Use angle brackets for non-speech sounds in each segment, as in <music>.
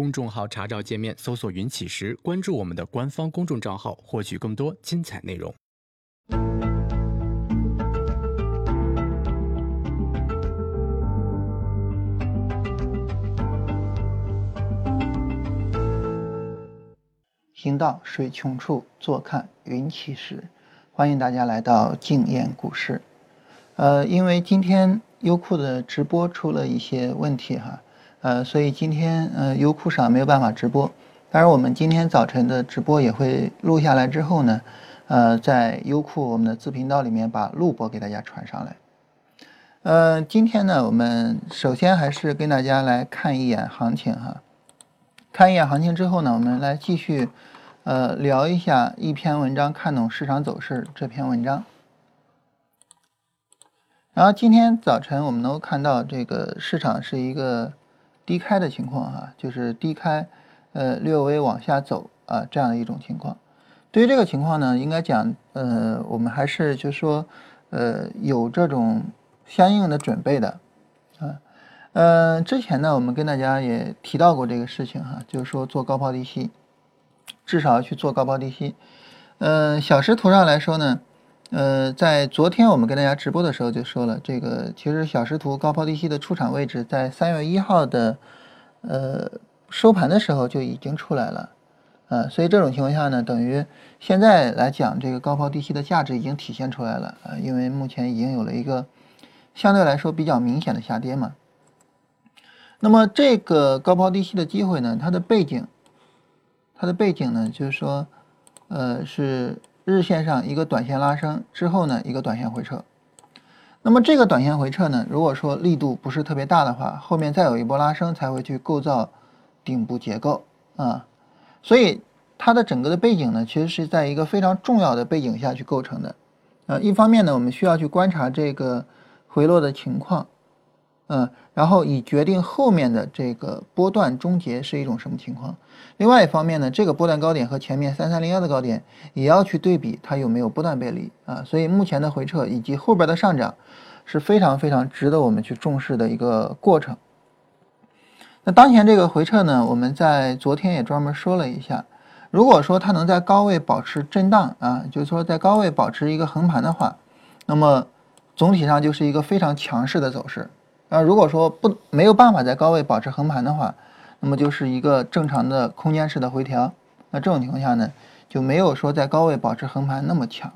公众号查找界面搜索“云起时”，关注我们的官方公众账号，获取更多精彩内容。行到水穷处，坐看云起时。欢迎大家来到静言股市。呃，因为今天优酷的直播出了一些问题哈。呃，所以今天呃优酷上没有办法直播，当然我们今天早晨的直播也会录下来之后呢，呃，在优酷我们的自频道里面把录播给大家传上来。呃，今天呢，我们首先还是跟大家来看一眼行情哈，看一眼行情之后呢，我们来继续呃聊一下一篇文章，看懂市场走势这篇文章。然后今天早晨我们能够看到这个市场是一个。低开的情况哈，就是低开，呃，略微往下走啊，这样的一种情况。对于这个情况呢，应该讲，呃，我们还是就说，呃，有这种相应的准备的啊。呃，之前呢，我们跟大家也提到过这个事情哈，就是说做高抛低吸，至少要去做高抛低吸。嗯，小时图上来说呢。呃，在昨天我们跟大家直播的时候就说了，这个其实小时图高抛低吸的出场位置在三月一号的呃收盘的时候就已经出来了，呃，所以这种情况下呢，等于现在来讲，这个高抛低吸的价值已经体现出来了啊，因为目前已经有了一个相对来说比较明显的下跌嘛。那么这个高抛低吸的机会呢，它的背景，它的背景呢，就是说，呃，是。日线上一个短线拉升之后呢，一个短线回撤。那么这个短线回撤呢，如果说力度不是特别大的话，后面再有一波拉升才会去构造顶部结构啊。所以它的整个的背景呢，其实是在一个非常重要的背景下去构成的。呃，一方面呢，我们需要去观察这个回落的情况。嗯，然后以决定后面的这个波段终结是一种什么情况。另外一方面呢，这个波段高点和前面三三零幺的高点也要去对比它有没有波段背离啊。所以目前的回撤以及后边的上涨是非常非常值得我们去重视的一个过程。那当前这个回撤呢，我们在昨天也专门说了一下，如果说它能在高位保持震荡啊，就是说在高位保持一个横盘的话，那么总体上就是一个非常强势的走势。啊，如果说不没有办法在高位保持横盘的话，那么就是一个正常的空间式的回调。那这种情况下呢，就没有说在高位保持横盘那么强。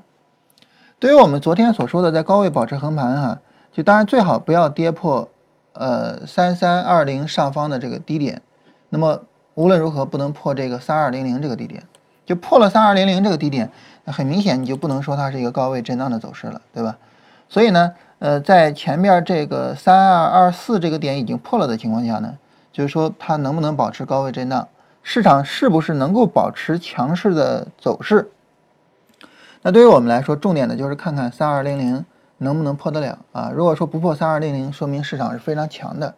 对于我们昨天所说的在高位保持横盘哈，就当然最好不要跌破呃三三二零上方的这个低点。那么无论如何不能破这个三二零零这个低点，就破了三二零零这个低点，很明显你就不能说它是一个高位震荡的走势了，对吧？所以呢。呃，在前面这个三二二四这个点已经破了的情况下呢，就是说它能不能保持高位震荡，市场是不是能够保持强势的走势？那对于我们来说，重点的就是看看三二零零能不能破得了啊。如果说不破三二零零，说明市场是非常强的；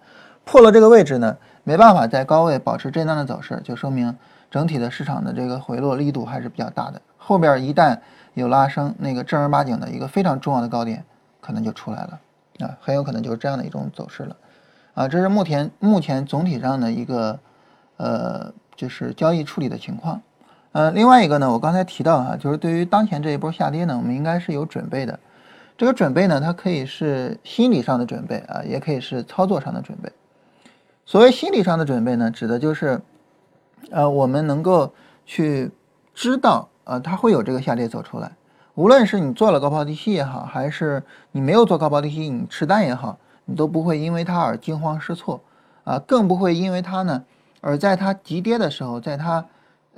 破了这个位置呢，没办法在高位保持震荡的走势，就说明整体的市场的这个回落力度还是比较大的。后边一旦有拉升，那个正儿八经的一个非常重要的高点。可能就出来了，啊，很有可能就是这样的一种走势了，啊，这是目前目前总体上的一个，呃，就是交易处理的情况，呃，另外一个呢，我刚才提到哈，就是对于当前这一波下跌呢，我们应该是有准备的，这个准备呢，它可以是心理上的准备啊，也可以是操作上的准备。所谓心理上的准备呢，指的就是，呃，我们能够去知道，呃，它会有这个下跌走出来。无论是你做了高抛低吸也好，还是你没有做高抛低吸，你吃单也好，你都不会因为它而惊慌失措，啊，更不会因为它呢，而在它急跌的时候，在它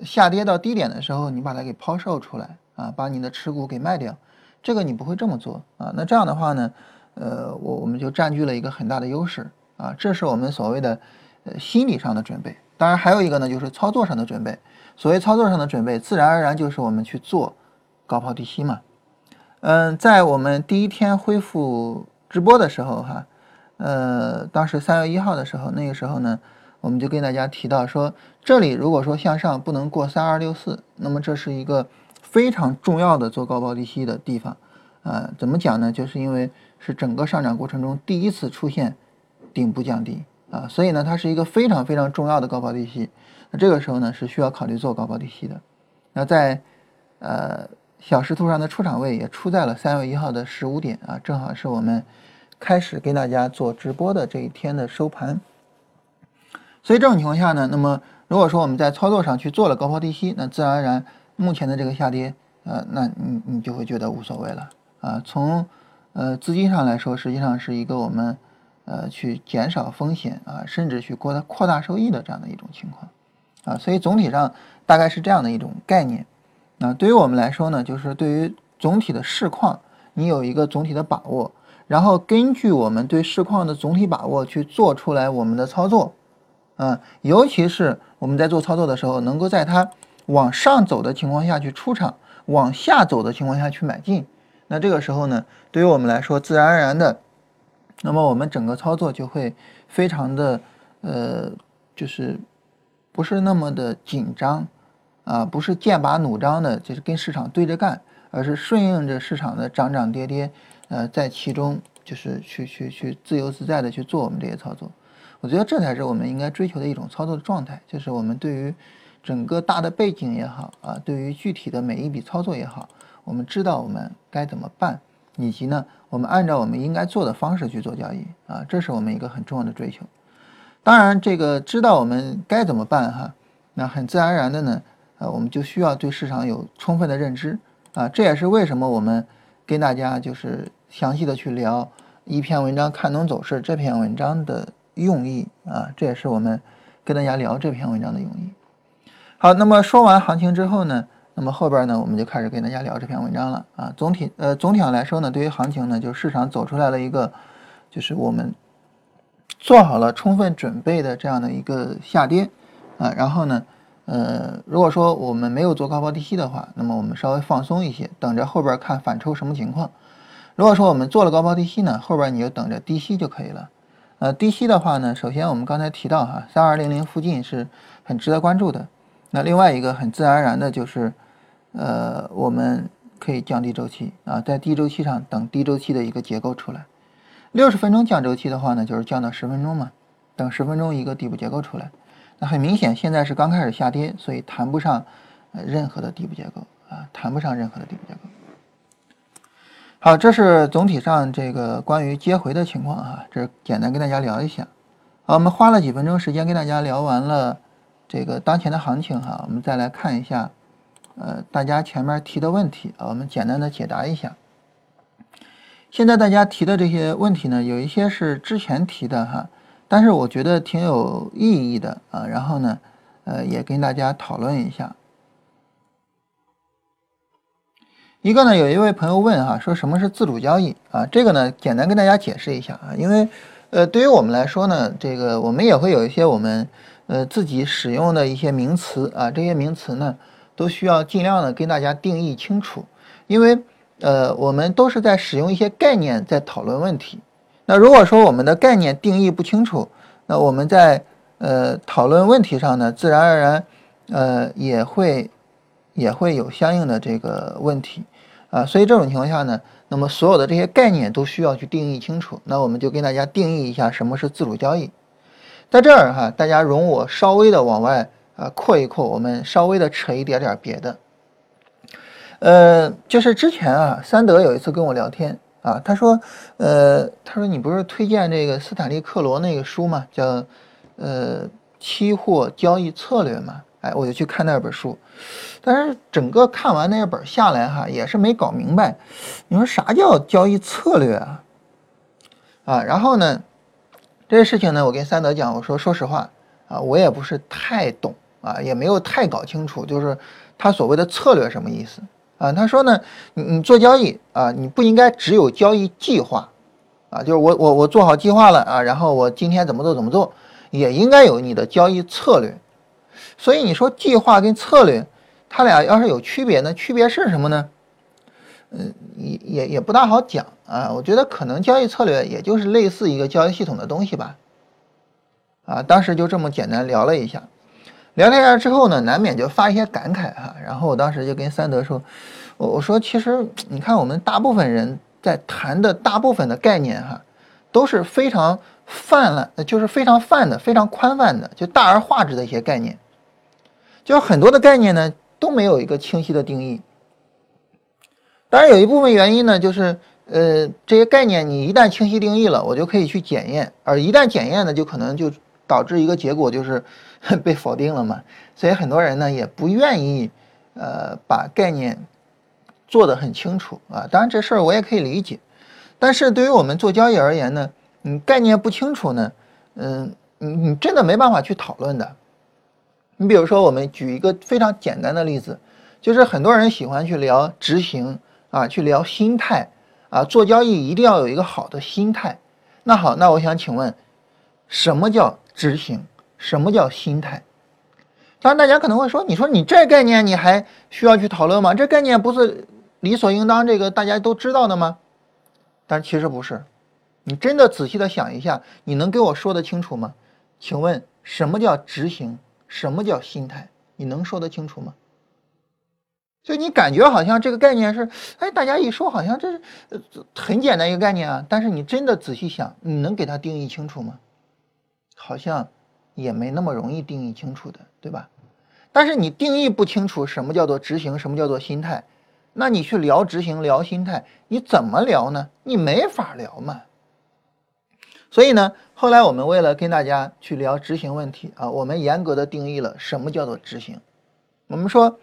下跌到低点的时候，你把它给抛售出来，啊，把你的持股给卖掉，这个你不会这么做，啊，那这样的话呢，呃，我我们就占据了一个很大的优势，啊，这是我们所谓的呃心理上的准备。当然还有一个呢，就是操作上的准备。所谓操作上的准备，自然而然就是我们去做。高抛低吸嘛，嗯，在我们第一天恢复直播的时候，哈，呃，当时三月一号的时候，那个时候呢，我们就跟大家提到说，这里如果说向上不能过三二六四，那么这是一个非常重要的做高抛低吸的地方，啊，怎么讲呢？就是因为是整个上涨过程中第一次出现顶部降低，啊，所以呢，它是一个非常非常重要的高抛低吸。那这个时候呢，是需要考虑做高抛低吸的。那在呃小时图上的出场位也出在了三月一号的十五点啊，正好是我们开始给大家做直播的这一天的收盘。所以这种情况下呢，那么如果说我们在操作上去做了高抛低吸，那自然而然目前的这个下跌，呃，那你你就会觉得无所谓了啊。从呃资金上来说，实际上是一个我们呃去减少风险啊，甚至去扩大扩大收益的这样的一种情况啊。所以总体上大概是这样的一种概念。那对于我们来说呢，就是对于总体的市况，你有一个总体的把握，然后根据我们对市况的总体把握去做出来我们的操作。嗯，尤其是我们在做操作的时候，能够在它往上走的情况下去出场，往下走的情况下去买进，那这个时候呢，对于我们来说，自然而然的，那么我们整个操作就会非常的，呃，就是不是那么的紧张，啊，不是剑拔弩张的，就是跟市场对着干，而是顺应着市场的涨涨跌跌，呃，在其中就是去去去自由自在的去做我们这些操作。我觉得这才是我们应该追求的一种操作的状态，就是我们对于整个大的背景也好啊，对于具体的每一笔操作也好，我们知道我们该怎么办，以及呢，我们按照我们应该做的方式去做交易啊，这是我们一个很重要的追求。当然，这个知道我们该怎么办哈，那很自然而然的呢，呃，我们就需要对市场有充分的认知啊，这也是为什么我们跟大家就是详细的去聊一篇文章看懂走势这篇文章的。用意啊，这也是我们跟大家聊这篇文章的用意。好，那么说完行情之后呢，那么后边呢，我们就开始跟大家聊这篇文章了啊。总体呃，总体上来说呢，对于行情呢，就市场走出来了一个，就是我们做好了充分准备的这样的一个下跌啊。然后呢，呃，如果说我们没有做高抛低吸的话，那么我们稍微放松一些，等着后边看反抽什么情况。如果说我们做了高抛低吸呢，后边你就等着低吸就可以了。呃，低吸的话呢，首先我们刚才提到哈，三二零零附近是很值得关注的。那另外一个很自然而然的就是，呃，我们可以降低周期啊，在低周期上等低周期的一个结构出来。六十分钟降周期的话呢，就是降到十分钟嘛，等十分钟一个底部结构出来。那很明显，现在是刚开始下跌，所以谈不上任何的底部结构啊，谈不上任何的底部结构。好，这是总体上这个关于接回的情况啊，这简单跟大家聊一下。好，我们花了几分钟时间跟大家聊完了这个当前的行情哈，我们再来看一下，呃，大家前面提的问题啊，我们简单的解答一下。现在大家提的这些问题呢，有一些是之前提的哈，但是我觉得挺有意义的啊，然后呢，呃，也跟大家讨论一下。一个呢，有一位朋友问哈，说什么是自主交易啊？这个呢，简单跟大家解释一下啊，因为，呃，对于我们来说呢，这个我们也会有一些我们呃自己使用的一些名词啊，这些名词呢，都需要尽量的跟大家定义清楚，因为呃，我们都是在使用一些概念在讨论问题。那如果说我们的概念定义不清楚，那我们在呃讨论问题上呢，自然而然呃也会。也会有相应的这个问题，啊，所以这种情况下呢，那么所有的这些概念都需要去定义清楚。那我们就跟大家定义一下什么是自主交易。在这儿哈，大家容我稍微的往外啊扩一扩，我们稍微的扯一点点别的。呃，就是之前啊，三德有一次跟我聊天啊，他说，呃，他说你不是推荐这个斯坦利克罗那个书吗？叫呃期货交易策略嘛？哎，我就去看那本书，但是整个看完那本下来哈，也是没搞明白。你说啥叫交易策略啊？啊，然后呢，这些事情呢，我跟三德讲，我说说实话啊，我也不是太懂啊，也没有太搞清楚，就是他所谓的策略什么意思啊？他说呢，你你做交易啊，你不应该只有交易计划啊，就是我我我做好计划了啊，然后我今天怎么做怎么做，也应该有你的交易策略。所以你说计划跟策略，它俩要是有区别呢？区别是什么呢？嗯，也也也不大好讲啊。我觉得可能交易策略也就是类似一个交易系统的东西吧。啊，当时就这么简单聊了一下，聊了一下之后呢，难免就发一些感慨哈。然后我当时就跟三德说，我我说其实你看我们大部分人在谈的大部分的概念哈，都是非常泛滥，就是非常泛的、非常宽泛的，就大而化之的一些概念。就很多的概念呢都没有一个清晰的定义。当然有一部分原因呢，就是呃这些概念你一旦清晰定义了，我就可以去检验，而一旦检验呢，就可能就导致一个结果就是 <laughs> 被否定了嘛。所以很多人呢也不愿意呃把概念做得很清楚啊。当然这事儿我也可以理解，但是对于我们做交易而言呢。你概念不清楚呢，嗯，你你真的没办法去讨论的。你比如说，我们举一个非常简单的例子，就是很多人喜欢去聊执行啊，去聊心态啊，做交易一定要有一个好的心态。那好，那我想请问，什么叫执行？什么叫心态？当然，大家可能会说，你说你这概念你还需要去讨论吗？这概念不是理所应当，这个大家都知道的吗？但其实不是。你真的仔细的想一下，你能给我说得清楚吗？请问什么叫执行？什么叫心态？你能说得清楚吗？就你感觉好像这个概念是，哎，大家一说好像这是很简单一个概念啊。但是你真的仔细想，你能给它定义清楚吗？好像也没那么容易定义清楚的，对吧？但是你定义不清楚什么叫做执行，什么叫做心态，那你去聊执行、聊心态，你怎么聊呢？你没法聊嘛。所以呢，后来我们为了跟大家去聊执行问题啊，我们严格的定义了什么叫做执行。我们说，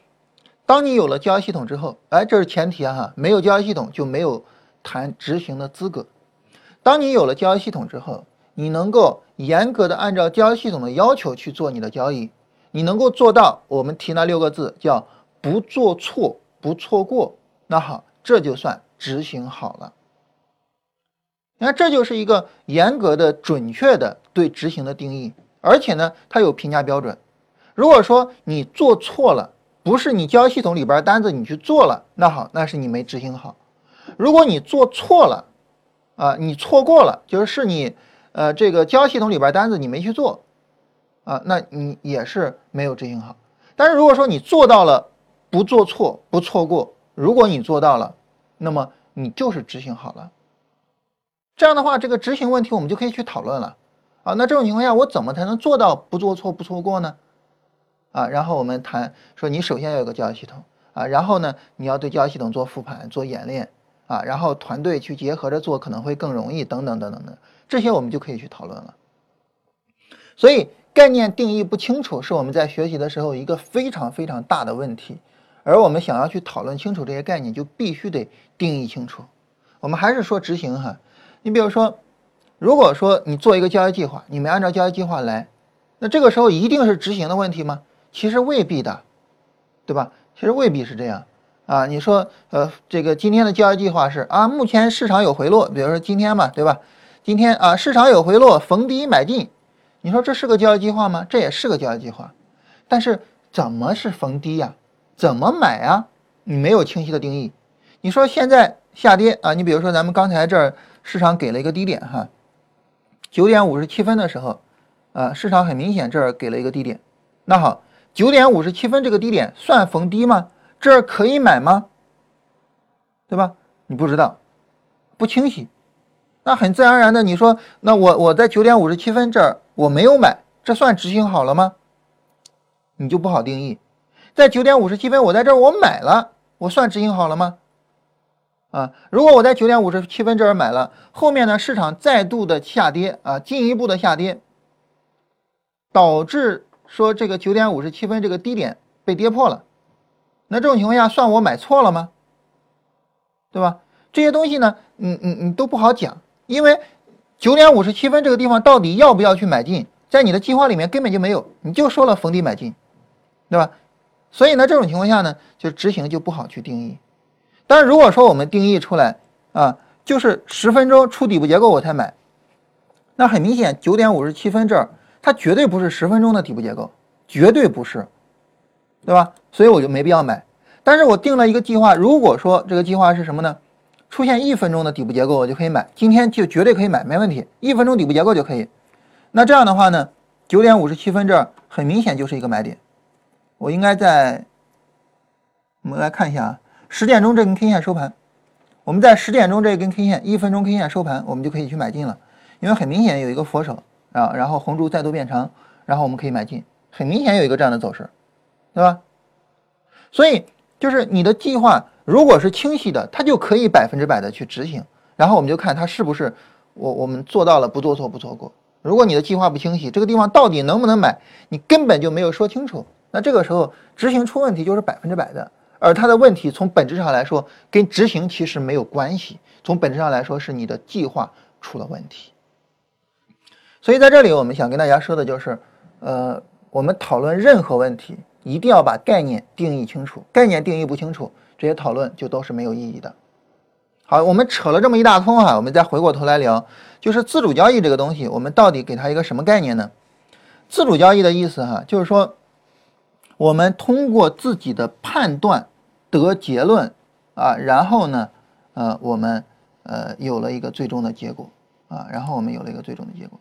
当你有了交易系统之后，哎，这是前提哈，没有交易系统就没有谈执行的资格。当你有了交易系统之后，你能够严格的按照交易系统的要求去做你的交易，你能够做到我们提那六个字叫不做错、不错过，那好，这就算执行好了。你看，这就是一个严格的、准确的对执行的定义，而且呢，它有评价标准。如果说你做错了，不是你交易系统里边单子你去做了，那好，那是你没执行好。如果你做错了，啊，你错过了，就是是你，呃，这个交易系统里边单子你没去做，啊，那你也是没有执行好。但是如果说你做到了，不做错，不错过，如果你做到了，那么你就是执行好了。这样的话，这个执行问题我们就可以去讨论了，啊，那这种情况下，我怎么才能做到不做错不错过呢？啊，然后我们谈说，你首先要有个交易系统啊，然后呢，你要对交易系统做复盘、做演练啊，然后团队去结合着做可能会更容易，等等等等的，这些我们就可以去讨论了。所以概念定义不清楚，是我们在学习的时候一个非常非常大的问题，而我们想要去讨论清楚这些概念，就必须得定义清楚。我们还是说执行哈。你比如说，如果说你做一个交易计划，你没按照交易计划来，那这个时候一定是执行的问题吗？其实未必的，对吧？其实未必是这样啊。你说，呃，这个今天的交易计划是啊，目前市场有回落，比如说今天嘛，对吧？今天啊，市场有回落，逢低买进。你说这是个交易计划吗？这也是个交易计划，但是怎么是逢低呀？怎么买呀？你没有清晰的定义。你说现在下跌啊，你比如说咱们刚才这儿。市场给了一个低点哈，九点五十七分的时候，啊，市场很明显这儿给了一个低点。那好，九点五十七分这个低点算逢低吗？这儿可以买吗？对吧？你不知道，不清晰。那很自然而然的，你说，那我我在九点五十七分这儿我没有买，这算执行好了吗？你就不好定义。在九点五十七分我在这儿我买了，我算执行好了吗？啊，如果我在九点五十七分这儿买了，后面呢市场再度的下跌啊，进一步的下跌，导致说这个九点五十七分这个低点被跌破了，那这种情况下算我买错了吗？对吧？这些东西呢，嗯嗯嗯都不好讲，因为九点五十七分这个地方到底要不要去买进，在你的计划里面根本就没有，你就说了逢低买进，对吧？所以呢，这种情况下呢，就执行就不好去定义。但是如果说我们定义出来啊，就是十分钟出底部结构我才买，那很明显九点五十七分这儿它绝对不是十分钟的底部结构，绝对不是，对吧？所以我就没必要买。但是我定了一个计划，如果说这个计划是什么呢？出现一分钟的底部结构我就可以买，今天就绝对可以买，没问题，一分钟底部结构就可以。那这样的话呢，九点五十七分这儿很明显就是一个买点，我应该在，我们来看一下啊。十点钟这根 K 线收盘，我们在十点钟这根 K 线一分钟 K 线收盘，我们就可以去买进了。因为很明显有一个佛手啊，然后红柱再度变长，然后我们可以买进，很明显有一个这样的走势，对吧？所以就是你的计划如果是清晰的，它就可以百分之百的去执行，然后我们就看它是不是我我们做到了不做错不错过。如果你的计划不清晰，这个地方到底能不能买，你根本就没有说清楚，那这个时候执行出问题就是百分之百的。而它的问题从本质上来说跟执行其实没有关系，从本质上来说是你的计划出了问题。所以在这里我们想跟大家说的就是，呃，我们讨论任何问题一定要把概念定义清楚，概念定义不清楚，这些讨论就都是没有意义的。好，我们扯了这么一大通哈，我们再回过头来聊，就是自主交易这个东西，我们到底给它一个什么概念呢？自主交易的意思哈，就是说。我们通过自己的判断得结论啊，然后呢，呃，我们呃有了一个最终的结果啊，然后我们有了一个最终的结果。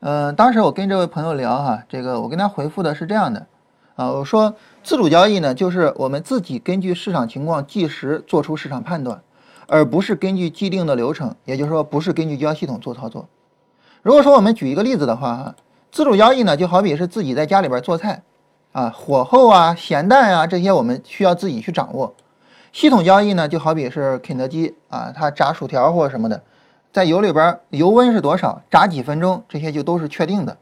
嗯，当时我跟这位朋友聊哈，这个我跟他回复的是这样的啊，我说自主交易呢，就是我们自己根据市场情况即时做出市场判断，而不是根据既定的流程，也就是说不是根据交易系统做操作。如果说我们举一个例子的话哈，自主交易呢，就好比是自己在家里边做菜。啊，火候啊，咸淡啊，这些我们需要自己去掌握。系统交易呢，就好比是肯德基啊，它炸薯条或者什么的，在油里边油温是多少，炸几分钟，这些就都是确定的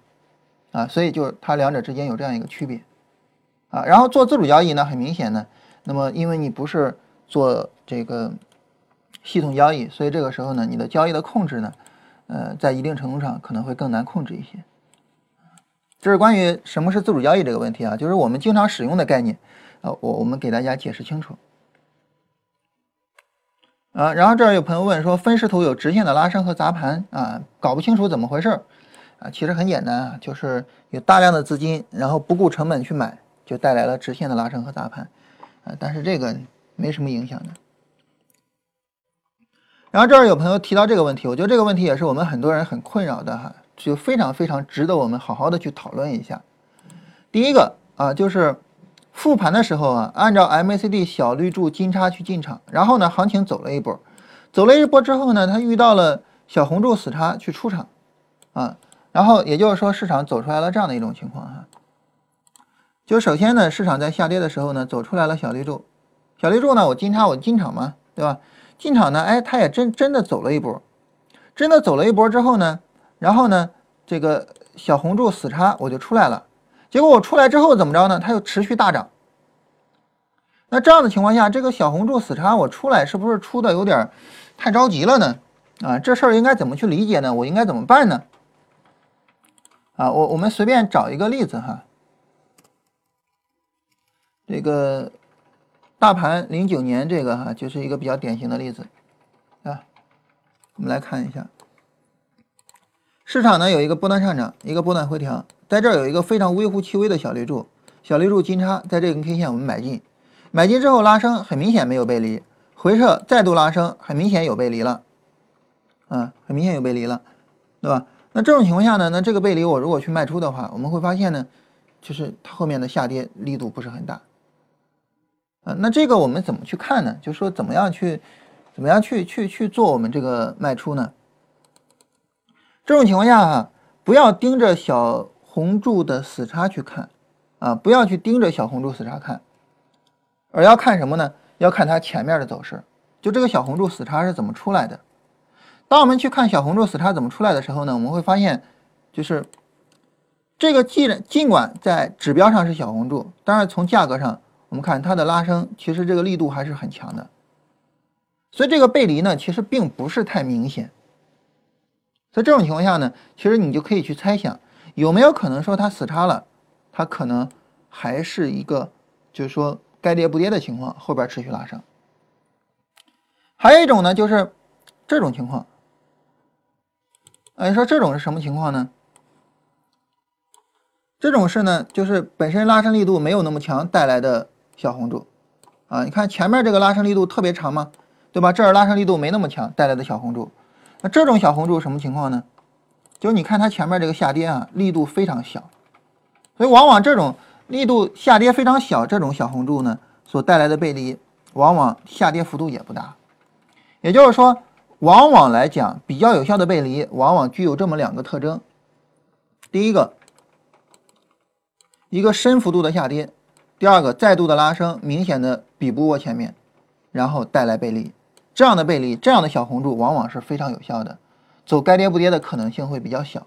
啊。所以就它两者之间有这样一个区别啊。然后做自主交易呢，很明显呢，那么因为你不是做这个系统交易，所以这个时候呢，你的交易的控制呢，呃，在一定程度上可能会更难控制一些。这是关于什么是自主交易这个问题啊，就是我们经常使用的概念，呃，我我们给大家解释清楚。啊，然后这儿有朋友问说，分时图有直线的拉升和砸盘啊，搞不清楚怎么回事儿啊，其实很简单啊，就是有大量的资金，然后不顾成本去买，就带来了直线的拉升和砸盘啊，但是这个没什么影响的。然后这儿有朋友提到这个问题，我觉得这个问题也是我们很多人很困扰的哈。就非常非常值得我们好好的去讨论一下。第一个啊，就是复盘的时候啊，按照 MACD 小绿柱金叉去进场，然后呢，行情走了一波，走了一波之后呢，它遇到了小红柱死叉去出场啊，然后也就是说市场走出来了这样的一种情况哈。就首先呢，市场在下跌的时候呢，走出来了小绿柱，小绿柱呢，我金叉我进场嘛，对吧？进场呢，哎，它也真真的走了一波，真的走了一波之后呢。然后呢，这个小红柱死叉我就出来了，结果我出来之后怎么着呢？它又持续大涨。那这样的情况下，这个小红柱死叉我出来是不是出的有点太着急了呢？啊，这事儿应该怎么去理解呢？我应该怎么办呢？啊，我我们随便找一个例子哈，这个大盘零九年这个哈就是一个比较典型的例子啊，我们来看一下。市场呢有一个波段上涨，一个波段回调，在这儿有一个非常微乎其微的小绿柱，小绿柱金叉，在这根 K 线我们买进，买进之后拉升，很明显没有背离，回撤再度拉升，很明显有背离了，啊，很明显有背离了，对吧？那这种情况下呢，那这个背离我如果去卖出的话，我们会发现呢，就是它后面的下跌力度不是很大，啊，那这个我们怎么去看呢？就是说怎么样去，怎么样去去去做我们这个卖出呢？这种情况下哈，不要盯着小红柱的死叉去看，啊，不要去盯着小红柱死叉看，而要看什么呢？要看它前面的走势，就这个小红柱死叉是怎么出来的。当我们去看小红柱死叉怎么出来的时候呢，我们会发现，就是这个既然尽管在指标上是小红柱，但是从价格上我们看它的拉升，其实这个力度还是很强的，所以这个背离呢，其实并不是太明显。在这种情况下呢，其实你就可以去猜想，有没有可能说它死叉了，它可能还是一个就是说该跌不跌的情况，后边持续拉升。还有一种呢，就是这种情况。哎，说这种是什么情况呢？这种是呢，就是本身拉升力度没有那么强带来的小红柱啊。你看前面这个拉升力度特别长嘛，对吧？这儿拉升力度没那么强带来的小红柱。那这种小红柱什么情况呢？就是你看它前面这个下跌啊，力度非常小，所以往往这种力度下跌非常小，这种小红柱呢所带来的背离，往往下跌幅度也不大。也就是说，往往来讲比较有效的背离，往往具有这么两个特征：第一个，一个深幅度的下跌；第二个，再度的拉升，明显的比不过前面，然后带来背离。这样的背离，这样的小红柱往往是非常有效的，走该跌不跌的可能性会比较小。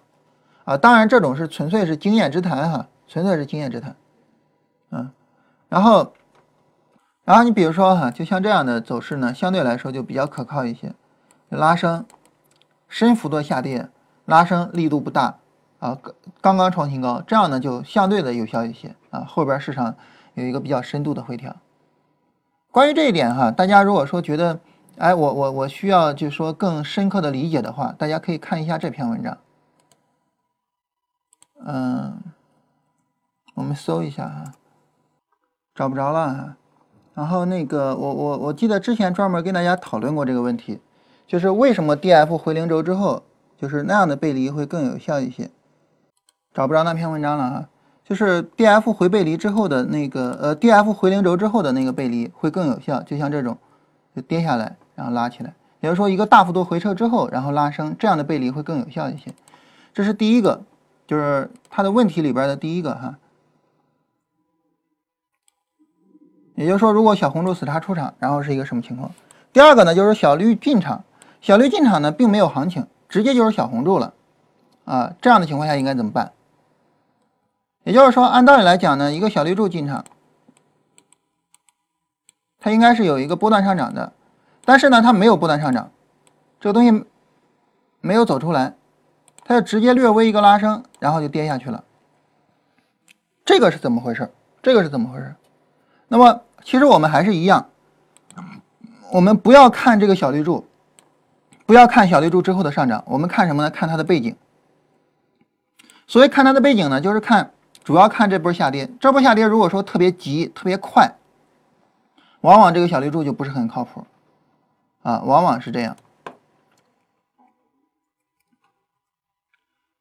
啊，当然这种是纯粹是经验之谈哈，纯粹是经验之谈。嗯，然后，然后你比如说哈，就像这样的走势呢，相对来说就比较可靠一些。拉升，深幅度下跌，拉升力度不大啊，刚刚创新高，这样呢就相对的有效一些啊。后边市场有一个比较深度的回调。关于这一点哈，大家如果说觉得，哎，我我我需要就是说更深刻的理解的话，大家可以看一下这篇文章。嗯，我们搜一下哈，找不着了哈。然后那个我我我记得之前专门跟大家讨论过这个问题。就是为什么 D F 回零轴之后，就是那样的背离会更有效一些？找不着那篇文章了哈。就是 D F 回背离之后的那个，呃，D F 回零轴之后的那个背离会更有效，就像这种，就跌下来然后拉起来，也就是说一个大幅度回撤之后，然后拉升，这样的背离会更有效一些。这是第一个，就是它的问题里边的第一个哈。也就是说，如果小红柱死叉出场，然后是一个什么情况？第二个呢，就是小绿进场。小绿进场呢，并没有行情，直接就是小红柱了，啊，这样的情况下应该怎么办？也就是说，按道理来讲呢，一个小绿柱进场，它应该是有一个波段上涨的，但是呢，它没有波段上涨，这个东西没有走出来，它就直接略微一个拉升，然后就跌下去了，这个是怎么回事？这个是怎么回事？那么其实我们还是一样，我们不要看这个小绿柱。不要看小绿柱之后的上涨，我们看什么呢？看它的背景。所谓看它的背景呢，就是看主要看这波下跌。这波下跌如果说特别急、特别快，往往这个小绿柱就不是很靠谱啊，往往是这样。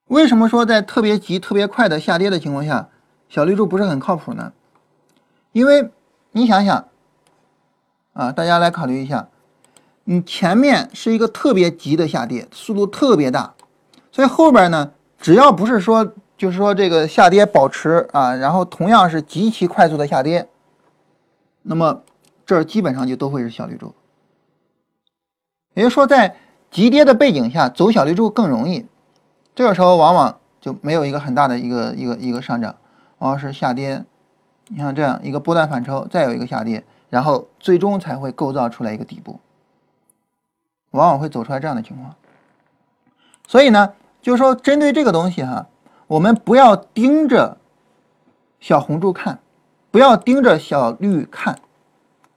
为什么说在特别急、特别快的下跌的情况下，小绿柱不是很靠谱呢？因为你想想啊，大家来考虑一下。你前面是一个特别急的下跌，速度特别大，所以后边呢，只要不是说，就是说这个下跌保持啊，然后同样是极其快速的下跌，那么这基本上就都会是小绿柱。也就是说，在急跌的背景下走小绿柱更容易，这个时候往往就没有一个很大的一个一个一个上涨，往往是下跌。你像这样一个波段反抽，再有一个下跌，然后最终才会构造出来一个底部。往往会走出来这样的情况，所以呢，就是说针对这个东西哈，我们不要盯着小红柱看，不要盯着小绿看，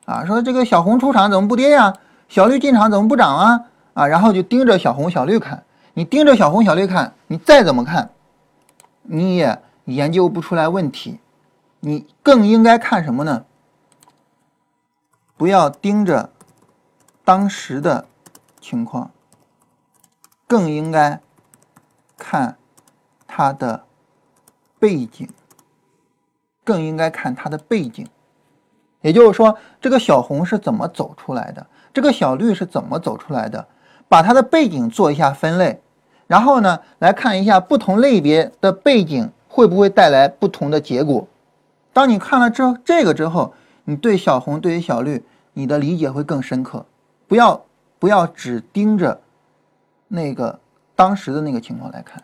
啊，说这个小红出场怎么不跌呀？小绿进场怎么不涨啊？啊，然后就盯着小红小绿看，你盯着小红小绿看，你再怎么看，你也研究不出来问题，你更应该看什么呢？不要盯着当时的。情况更应该看它的背景，更应该看它的背景。也就是说，这个小红是怎么走出来的？这个小绿是怎么走出来的？把它的背景做一下分类，然后呢，来看一下不同类别的背景会不会带来不同的结果。当你看了这这个之后，你对小红对于小绿，你的理解会更深刻。不要。不要只盯着那个当时的那个情况来看。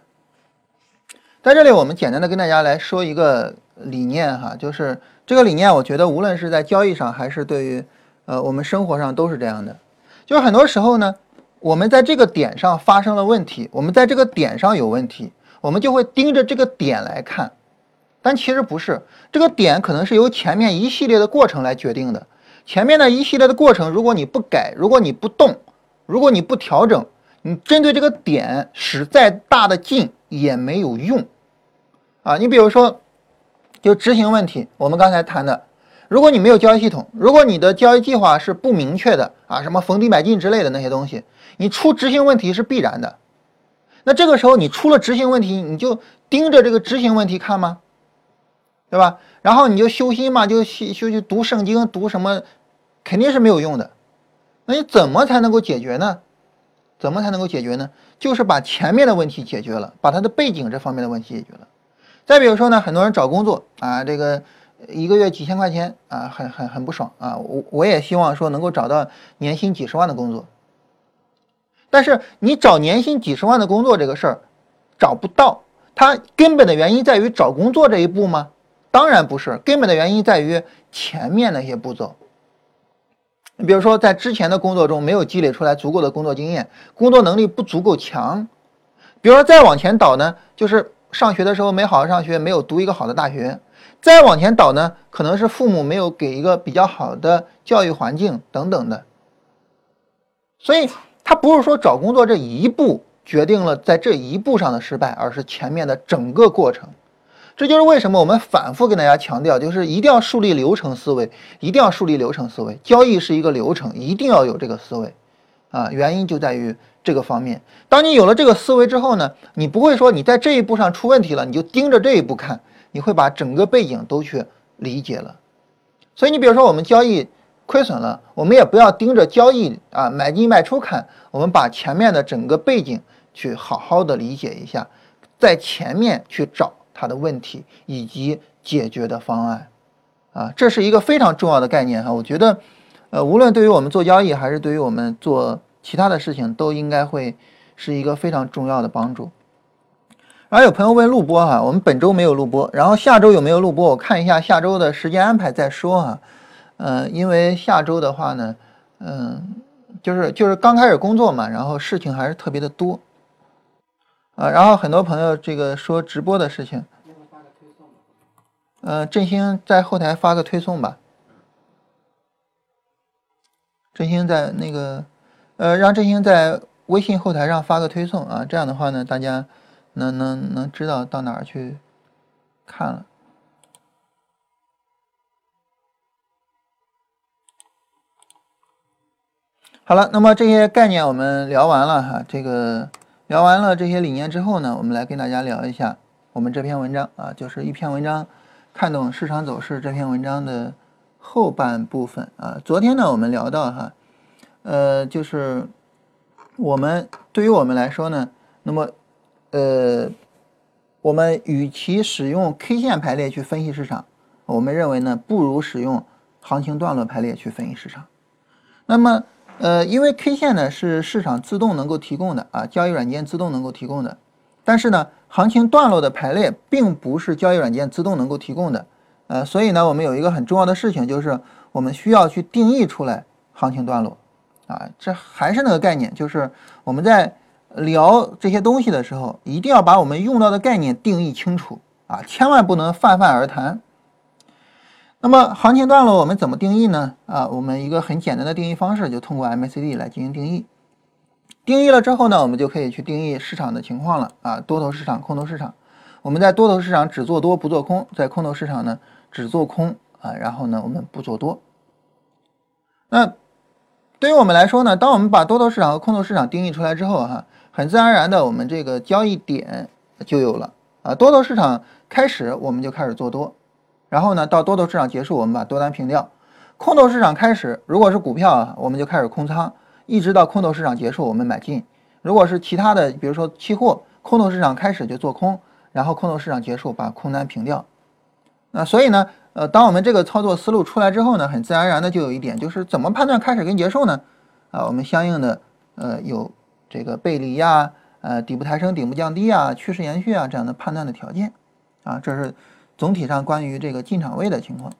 在这里，我们简单的跟大家来说一个理念哈，就是这个理念，我觉得无论是在交易上还是对于呃我们生活上都是这样的。就是很多时候呢，我们在这个点上发生了问题，我们在这个点上有问题，我们就会盯着这个点来看。但其实不是，这个点可能是由前面一系列的过程来决定的。前面的一系列的过程，如果你不改，如果你不动，如果你不调整，你针对这个点使再大的劲也没有用，啊，你比如说，就执行问题，我们刚才谈的，如果你没有交易系统，如果你的交易计划是不明确的啊，什么逢低买进之类的那些东西，你出执行问题是必然的。那这个时候你出了执行问题，你就盯着这个执行问题看吗？对吧？然后你就修心嘛，就修修去读圣经，读什么，肯定是没有用的。那你怎么才能够解决呢？怎么才能够解决呢？就是把前面的问题解决了，把它的背景这方面的问题解决了。再比如说呢，很多人找工作啊，这个一个月几千块钱啊，很很很不爽啊。我我也希望说能够找到年薪几十万的工作，但是你找年薪几十万的工作这个事儿找不到，它根本的原因在于找工作这一步吗？当然不是，根本的原因在于前面那些步骤。你比如说，在之前的工作中没有积累出来足够的工作经验，工作能力不足够强。比如说再往前倒呢，就是上学的时候没好好上学，没有读一个好的大学。再往前倒呢，可能是父母没有给一个比较好的教育环境等等的。所以，他不是说找工作这一步决定了在这一步上的失败，而是前面的整个过程。这就是为什么我们反复跟大家强调，就是一定要树立流程思维，一定要树立流程思维。交易是一个流程，一定要有这个思维，啊，原因就在于这个方面。当你有了这个思维之后呢，你不会说你在这一步上出问题了，你就盯着这一步看，你会把整个背景都去理解了。所以你比如说我们交易亏损了，我们也不要盯着交易啊买进卖出看，我们把前面的整个背景去好好的理解一下，在前面去找。它的问题以及解决的方案，啊，这是一个非常重要的概念哈。我觉得，呃，无论对于我们做交易，还是对于我们做其他的事情，都应该会是一个非常重要的帮助。然后有朋友问录播哈，我们本周没有录播，然后下周有没有录播？我看一下下周的时间安排再说哈。呃，因为下周的话呢，嗯，就是就是刚开始工作嘛，然后事情还是特别的多。啊，然后很多朋友这个说直播的事情，嗯，振兴在后台发个推送吧。振兴在那个，呃，让振兴在微信后台上发个推送啊，这样的话呢，大家能能能知道到哪儿去看了。好了，那么这些概念我们聊完了哈，这个。聊完了这些理念之后呢，我们来跟大家聊一下我们这篇文章啊，就是一篇文章，看懂市场走势这篇文章的后半部分啊。昨天呢，我们聊到哈，呃，就是我们对于我们来说呢，那么呃，我们与其使用 K 线排列去分析市场，我们认为呢，不如使用行情段落排列去分析市场。那么呃，因为 K 线呢是市场自动能够提供的啊，交易软件自动能够提供的。但是呢，行情段落的排列并不是交易软件自动能够提供的。呃，所以呢，我们有一个很重要的事情，就是我们需要去定义出来行情段落。啊，这还是那个概念，就是我们在聊这些东西的时候，一定要把我们用到的概念定义清楚啊，千万不能泛泛而谈。那么行情段落我们怎么定义呢？啊，我们一个很简单的定义方式，就通过 MACD 来进行定义。定义了之后呢，我们就可以去定义市场的情况了。啊，多头市场、空头市场。我们在多头市场只做多不做空，在空头市场呢只做空啊，然后呢我们不做多。那对于我们来说呢，当我们把多头市场和空头市场定义出来之后，哈，很自然而然的我们这个交易点就有了。啊，多头市场开始我们就开始做多。然后呢，到多头市场结束，我们把多单平掉；空头市场开始，如果是股票啊，我们就开始空仓，一直到空头市场结束，我们买进；如果是其他的，比如说期货，空头市场开始就做空，然后空头市场结束，把空单平掉。那所以呢，呃，当我们这个操作思路出来之后呢，很自然而然的就有一点，就是怎么判断开始跟结束呢？啊，我们相应的呃有这个背离呀，呃底部抬升、顶部降低啊、趋势延续啊这样的判断的条件啊，这是。总体上关于这个进场位的情况，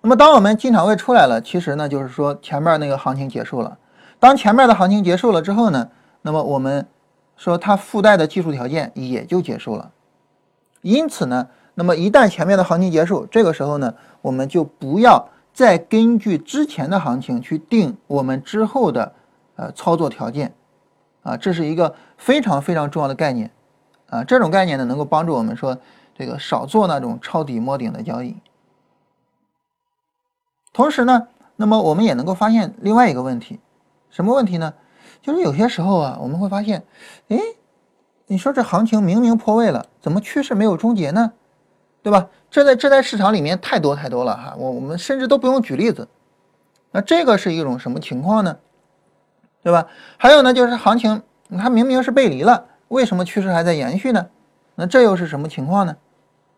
那么当我们进场位出来了，其实呢就是说前面那个行情结束了。当前面的行情结束了之后呢，那么我们说它附带的技术条件也就结束了。因此呢，那么一旦前面的行情结束，这个时候呢，我们就不要再根据之前的行情去定我们之后的呃操作条件啊，这是一个非常非常重要的概念啊。这种概念呢，能够帮助我们说。这个少做那种抄底摸顶的交易。同时呢，那么我们也能够发现另外一个问题，什么问题呢？就是有些时候啊，我们会发现，哎，你说这行情明明破位了，怎么趋势没有终结呢？对吧？这在这在市场里面太多太多了哈，我我们甚至都不用举例子。那这个是一种什么情况呢？对吧？还有呢，就是行情它明明是背离了，为什么趋势还在延续呢？那这又是什么情况呢？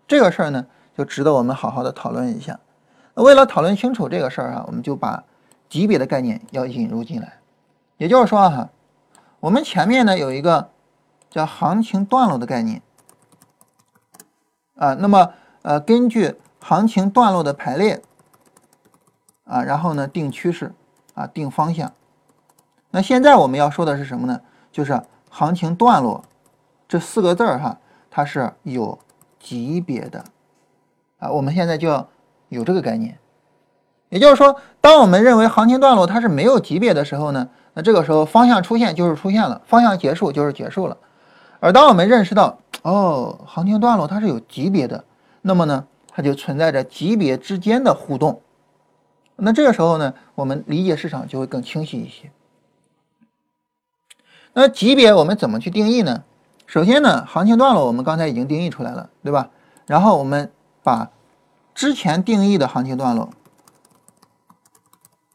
这个事儿呢，就值得我们好好的讨论一下。为了讨论清楚这个事儿啊，我们就把级别的概念要引入进来。也就是说哈，我们前面呢有一个叫行情段落的概念啊，那么呃，根据行情段落的排列啊，然后呢定趋势啊，定方向。那现在我们要说的是什么呢？就是行情段落这四个字儿哈。它是有级别的啊，我们现在就要有这个概念。也就是说，当我们认为行情段落它是没有级别的时候呢，那这个时候方向出现就是出现了，方向结束就是结束了。而当我们认识到哦，行情段落它是有级别的，那么呢，它就存在着级别之间的互动。那这个时候呢，我们理解市场就会更清晰一些。那级别我们怎么去定义呢？首先呢，行情段落我们刚才已经定义出来了，对吧？然后我们把之前定义的行情段落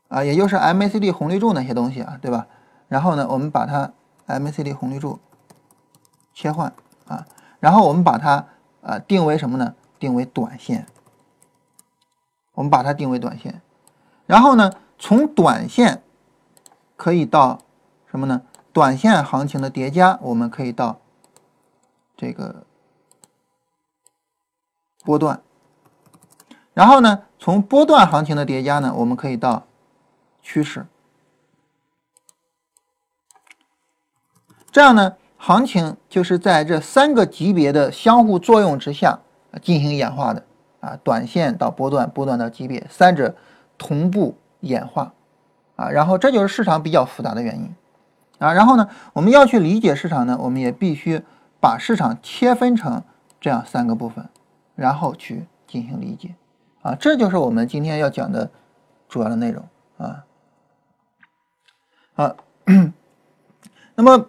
啊，也就是 MACD 红绿柱那些东西啊，对吧？然后呢，我们把它 MACD 红绿柱切换啊，然后我们把它啊定为什么呢？定为短线。我们把它定为短线，然后呢，从短线可以到什么呢？短线行情的叠加，我们可以到。这个波段，然后呢，从波段行情的叠加呢，我们可以到趋势，这样呢，行情就是在这三个级别的相互作用之下进行演化的。啊，短线到波段，波段到级别，三者同步演化。啊，然后这就是市场比较复杂的原因。啊，然后呢，我们要去理解市场呢，我们也必须。把市场切分成这样三个部分，然后去进行理解，啊，这就是我们今天要讲的主要的内容啊。啊，<coughs> 那么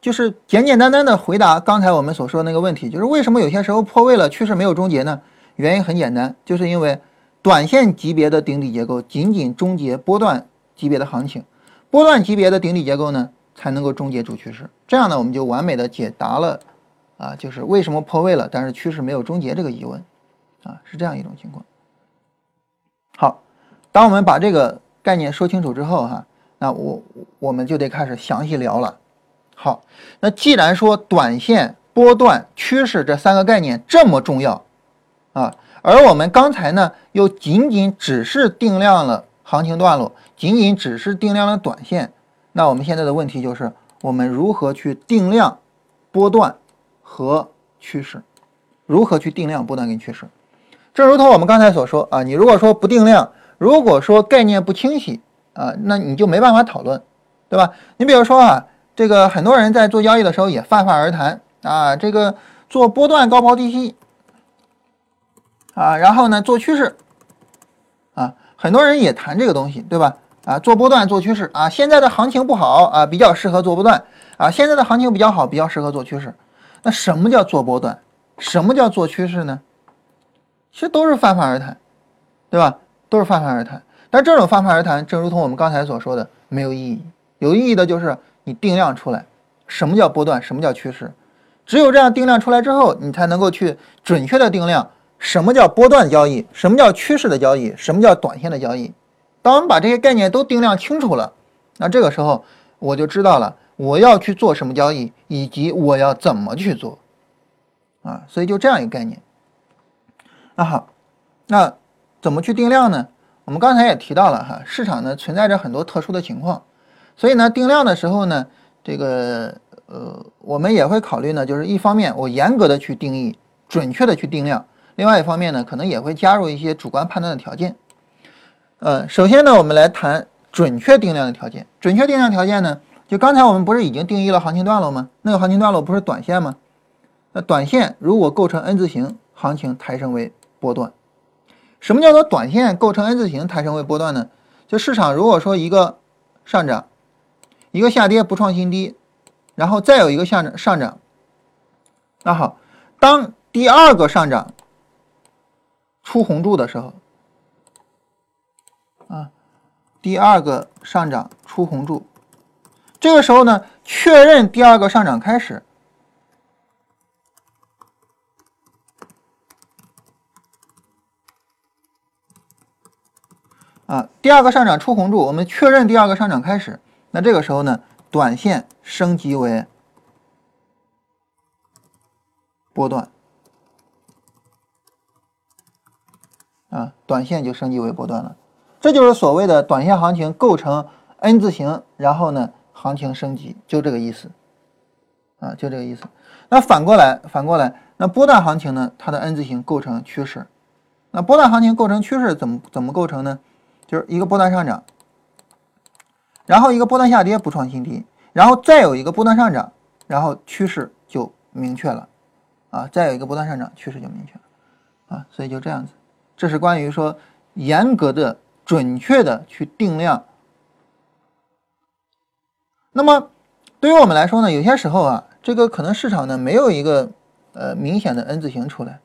就是简简单单的回答刚才我们所说的那个问题，就是为什么有些时候破位了，趋势没有终结呢？原因很简单，就是因为短线级别的顶底结构仅仅终结波段级别的行情，波段级别的顶底结构呢才能够终结主趋势。这样呢，我们就完美的解答了。啊，就是为什么破位了，但是趋势没有终结这个疑问，啊，是这样一种情况。好，当我们把这个概念说清楚之后，哈，那我我们就得开始详细聊了。好，那既然说短线、波段、趋势这三个概念这么重要，啊，而我们刚才呢又仅仅只是定量了行情段落，仅仅只是定量了短线，那我们现在的问题就是，我们如何去定量波段？和趋势，如何去定量波段跟趋势？正如同我们刚才所说啊，你如果说不定量，如果说概念不清晰啊，那你就没办法讨论，对吧？你比如说啊，这个很多人在做交易的时候也泛泛而谈啊，这个做波段高抛低吸啊，然后呢做趋势啊，很多人也谈这个东西，对吧？啊，做波段做趋势啊，现在的行情不好啊，比较适合做波段啊，现在的行情比较好，比较适合做趋势。那什么叫做波段？什么叫做趋势呢？其实都是泛泛而谈，对吧？都是泛泛而谈。但这种泛泛而谈，正如同我们刚才所说的，没有意义。有意义的就是你定量出来，什么叫波段，什么叫趋势。只有这样定量出来之后，你才能够去准确的定量什么叫波段交易，什么叫趋势的交易，什么叫短线的交易。当我们把这些概念都定量清楚了，那这个时候我就知道了。我要去做什么交易，以及我要怎么去做，啊，所以就这样一个概念。那好，那怎么去定量呢？我们刚才也提到了哈，市场呢存在着很多特殊的情况，所以呢定量的时候呢，这个呃我们也会考虑呢，就是一方面我严格的去定义，准确的去定量，另外一方面呢，可能也会加入一些主观判断的条件。呃，首先呢，我们来谈准确定量的条件。准确定量条件呢？就刚才我们不是已经定义了行情段落吗？那个行情段落不是短线吗？那短线如果构成 N 字形，行情抬升为波段。什么叫做短线构成 N 字形抬升为波段呢？就市场如果说一个上涨，一个下跌不创新低，然后再有一个下涨上涨，那好，当第二个上涨出红柱的时候，啊，第二个上涨出红柱。这个时候呢，确认第二个上涨开始。啊，第二个上涨出红柱，我们确认第二个上涨开始。那这个时候呢，短线升级为波段，啊，短线就升级为波段了。这就是所谓的短线行情构成 N 字形，然后呢，行情升级，就这个意思，啊，就这个意思。那反过来，反过来，那波段行情呢，它的 N 字形构成趋势。那波段行情构成趋势怎么怎么构成呢？就是一个波段上涨，然后一个波段下跌不创新低，然后再有一个波段上涨，然后趋势就明确了，啊，再有一个波段上涨，趋势就明确了，啊，所以就这样子，这是关于说严格的、准确的去定量。那么对于我们来说呢，有些时候啊，这个可能市场呢没有一个呃明显的 N 字形出来，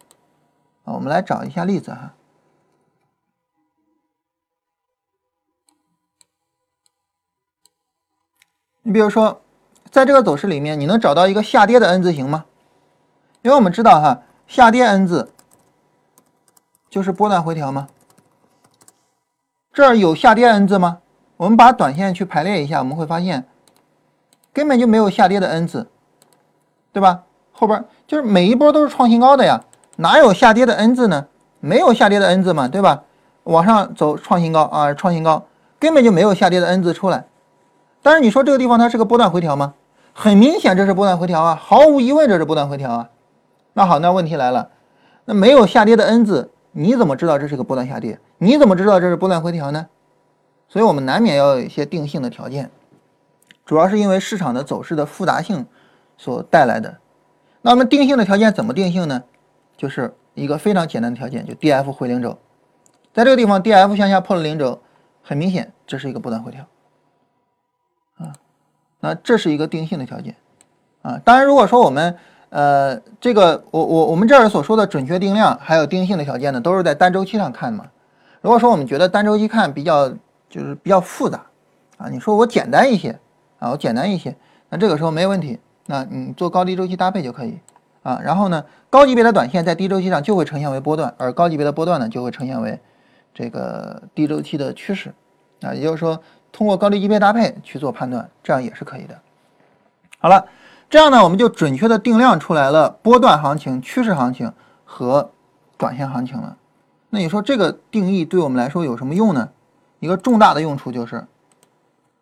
啊，我们来找一下例子哈。你比如说，在这个走势里面，你能找到一个下跌的 N 字形吗？因为我们知道哈，下跌 N 字就是波段回调吗？这儿有下跌 N 字吗？我们把短线去排列一下，我们会发现根本就没有下跌的 N 字，对吧？后边就是每一波都是创新高的呀，哪有下跌的 N 字呢？没有下跌的 N 字嘛，对吧？往上走创新高啊，创新高，根本就没有下跌的 N 字出来。但是你说这个地方它是个波段回调吗？很明显这是波段回调啊，毫无疑问这是波段回调啊。那好，那问题来了，那没有下跌的 N 字，你怎么知道这是个波段下跌？你怎么知道这是波段回调呢？所以我们难免要有一些定性的条件，主要是因为市场的走势的复杂性所带来的。那我们定性的条件怎么定性呢？就是一个非常简单的条件，就 D F 回零轴，在这个地方 D F 向下破了零轴，很明显这是一个波段回调。啊，那这是一个定性的条件，啊，当然如果说我们呃这个我我我们这儿所说的准确定量还有定性的条件呢，都是在单周期上看嘛。如果说我们觉得单周期看比较就是比较复杂，啊，你说我简单一些，啊，我简单一些，那这个时候没问题，那你做高低周期搭配就可以，啊，然后呢，高级别的短线在低周期上就会呈现为波段，而高级别的波段呢就会呈现为这个低周期的趋势，啊，也就是说。通过高低级别搭配去做判断，这样也是可以的。好了，这样呢，我们就准确的定量出来了波段行情、趋势行情和短线行情了。那你说这个定义对我们来说有什么用呢？一个重大的用处就是，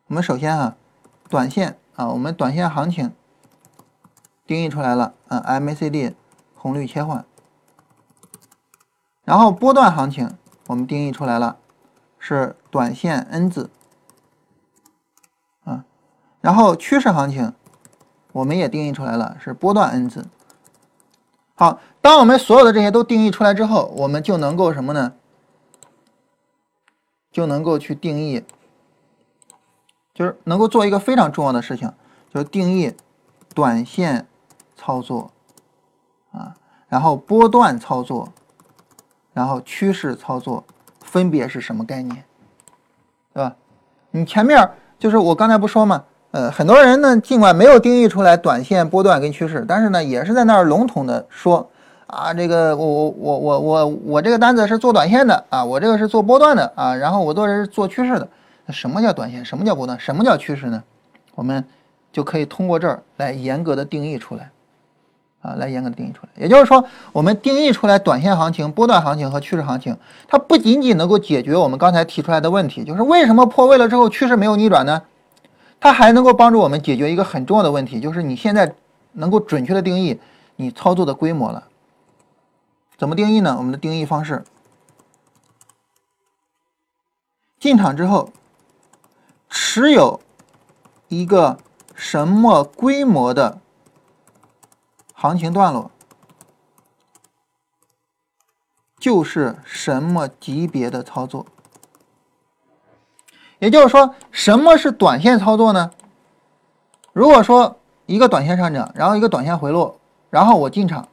我们首先啊，短线啊，我们短线行情定义出来了，啊，MACD 红绿切换。然后波段行情我们定义出来了，是短线 N 字。啊然后趋势行情，我们也定义出来了，是波段 N 字。好，当我们所有的这些都定义出来之后，我们就能够什么呢？就能够去定义，就是能够做一个非常重要的事情，就是定义短线操作啊，然后波段操作，然后趋势操作分别是什么概念，对吧？你前面就是我刚才不说吗？呃，很多人呢，尽管没有定义出来短线波段跟趋势，但是呢，也是在那儿笼统的说啊，这个我我我我我我这个单子是做短线的啊，我这个是做波段的啊，然后我做是做趋势的。什么叫短线？什么叫波段？什么叫趋势呢？我们就可以通过这儿来严格的定义出来啊，来严格的定义出来。也就是说，我们定义出来短线行情、波段行情和趋势行情，它不仅仅能够解决我们刚才提出来的问题，就是为什么破位了之后趋势没有逆转呢？它还能够帮助我们解决一个很重要的问题，就是你现在能够准确的定义你操作的规模了。怎么定义呢？我们的定义方式：进场之后持有一个什么规模的行情段落，就是什么级别的操作。也就是说，什么是短线操作呢？如果说一个短线上涨，然后一个短线回落，然后我进场，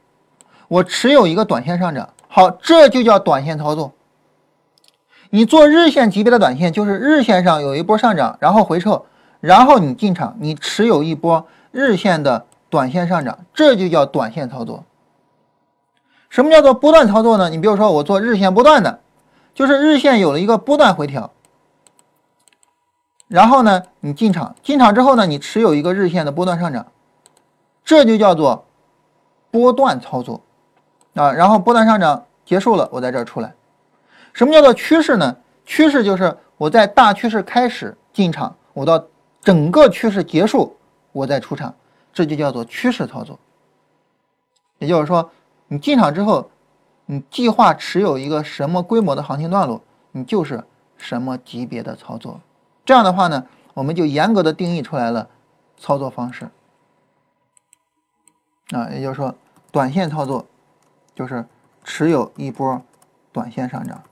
我持有一个短线上涨，好，这就叫短线操作。你做日线级别的短线，就是日线上有一波上涨，然后回撤，然后你进场，你持有一波日线的短线上涨，这就叫短线操作。什么叫做波段操作呢？你比如说我做日线波段的，就是日线有了一个波段回调，然后呢你进场，进场之后呢你持有一个日线的波段上涨，这就叫做波段操作啊。然后波段上涨结束了，我在这儿出来。什么叫做趋势呢？趋势就是我在大趋势开始进场，我到整个趋势结束我再出场，这就叫做趋势操作。也就是说。你进场之后，你计划持有一个什么规模的行情段落，你就是什么级别的操作。这样的话呢，我们就严格的定义出来了操作方式。啊，也就是说，短线操作就是持有一波短线上涨。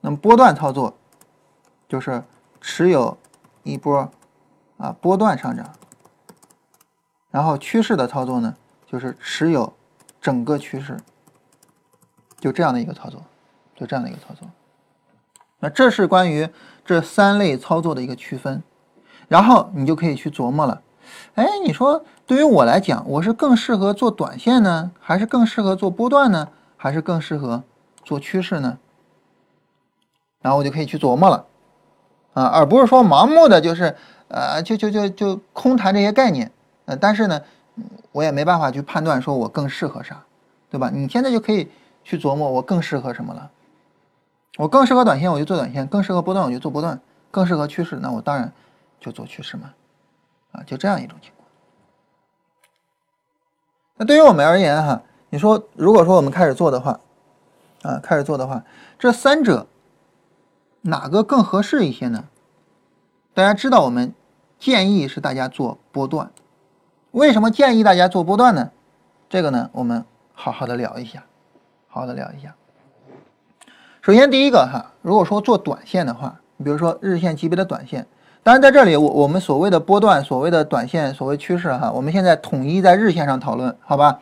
那么波段操作就是持有一波啊波段上涨。然后趋势的操作呢？就是持有整个趋势，就这样的一个操作，就这样的一个操作。那这是关于这三类操作的一个区分，然后你就可以去琢磨了。哎，你说对于我来讲，我是更适合做短线呢，还是更适合做波段呢，还是更适合做趋势呢？然后我就可以去琢磨了，啊，而不是说盲目的就是呃，就就就就空谈这些概念，呃，但是呢。我也没办法去判断，说我更适合啥，对吧？你现在就可以去琢磨，我更适合什么了。我更适合短线，我就做短线；更适合波段，我就做波段；更适合趋势，那我当然就做趋势嘛。啊，就这样一种情况。那对于我们而言，哈，你说如果说我们开始做的话，啊，开始做的话，这三者哪个更合适一些呢？大家知道，我们建议是大家做波段。为什么建议大家做波段呢？这个呢，我们好好的聊一下，好好的聊一下。首先第一个哈，如果说做短线的话，你比如说日线级别的短线，当然在这里我我们所谓的波段、所谓的短线、所谓趋势哈，我们现在统一在日线上讨论，好吧？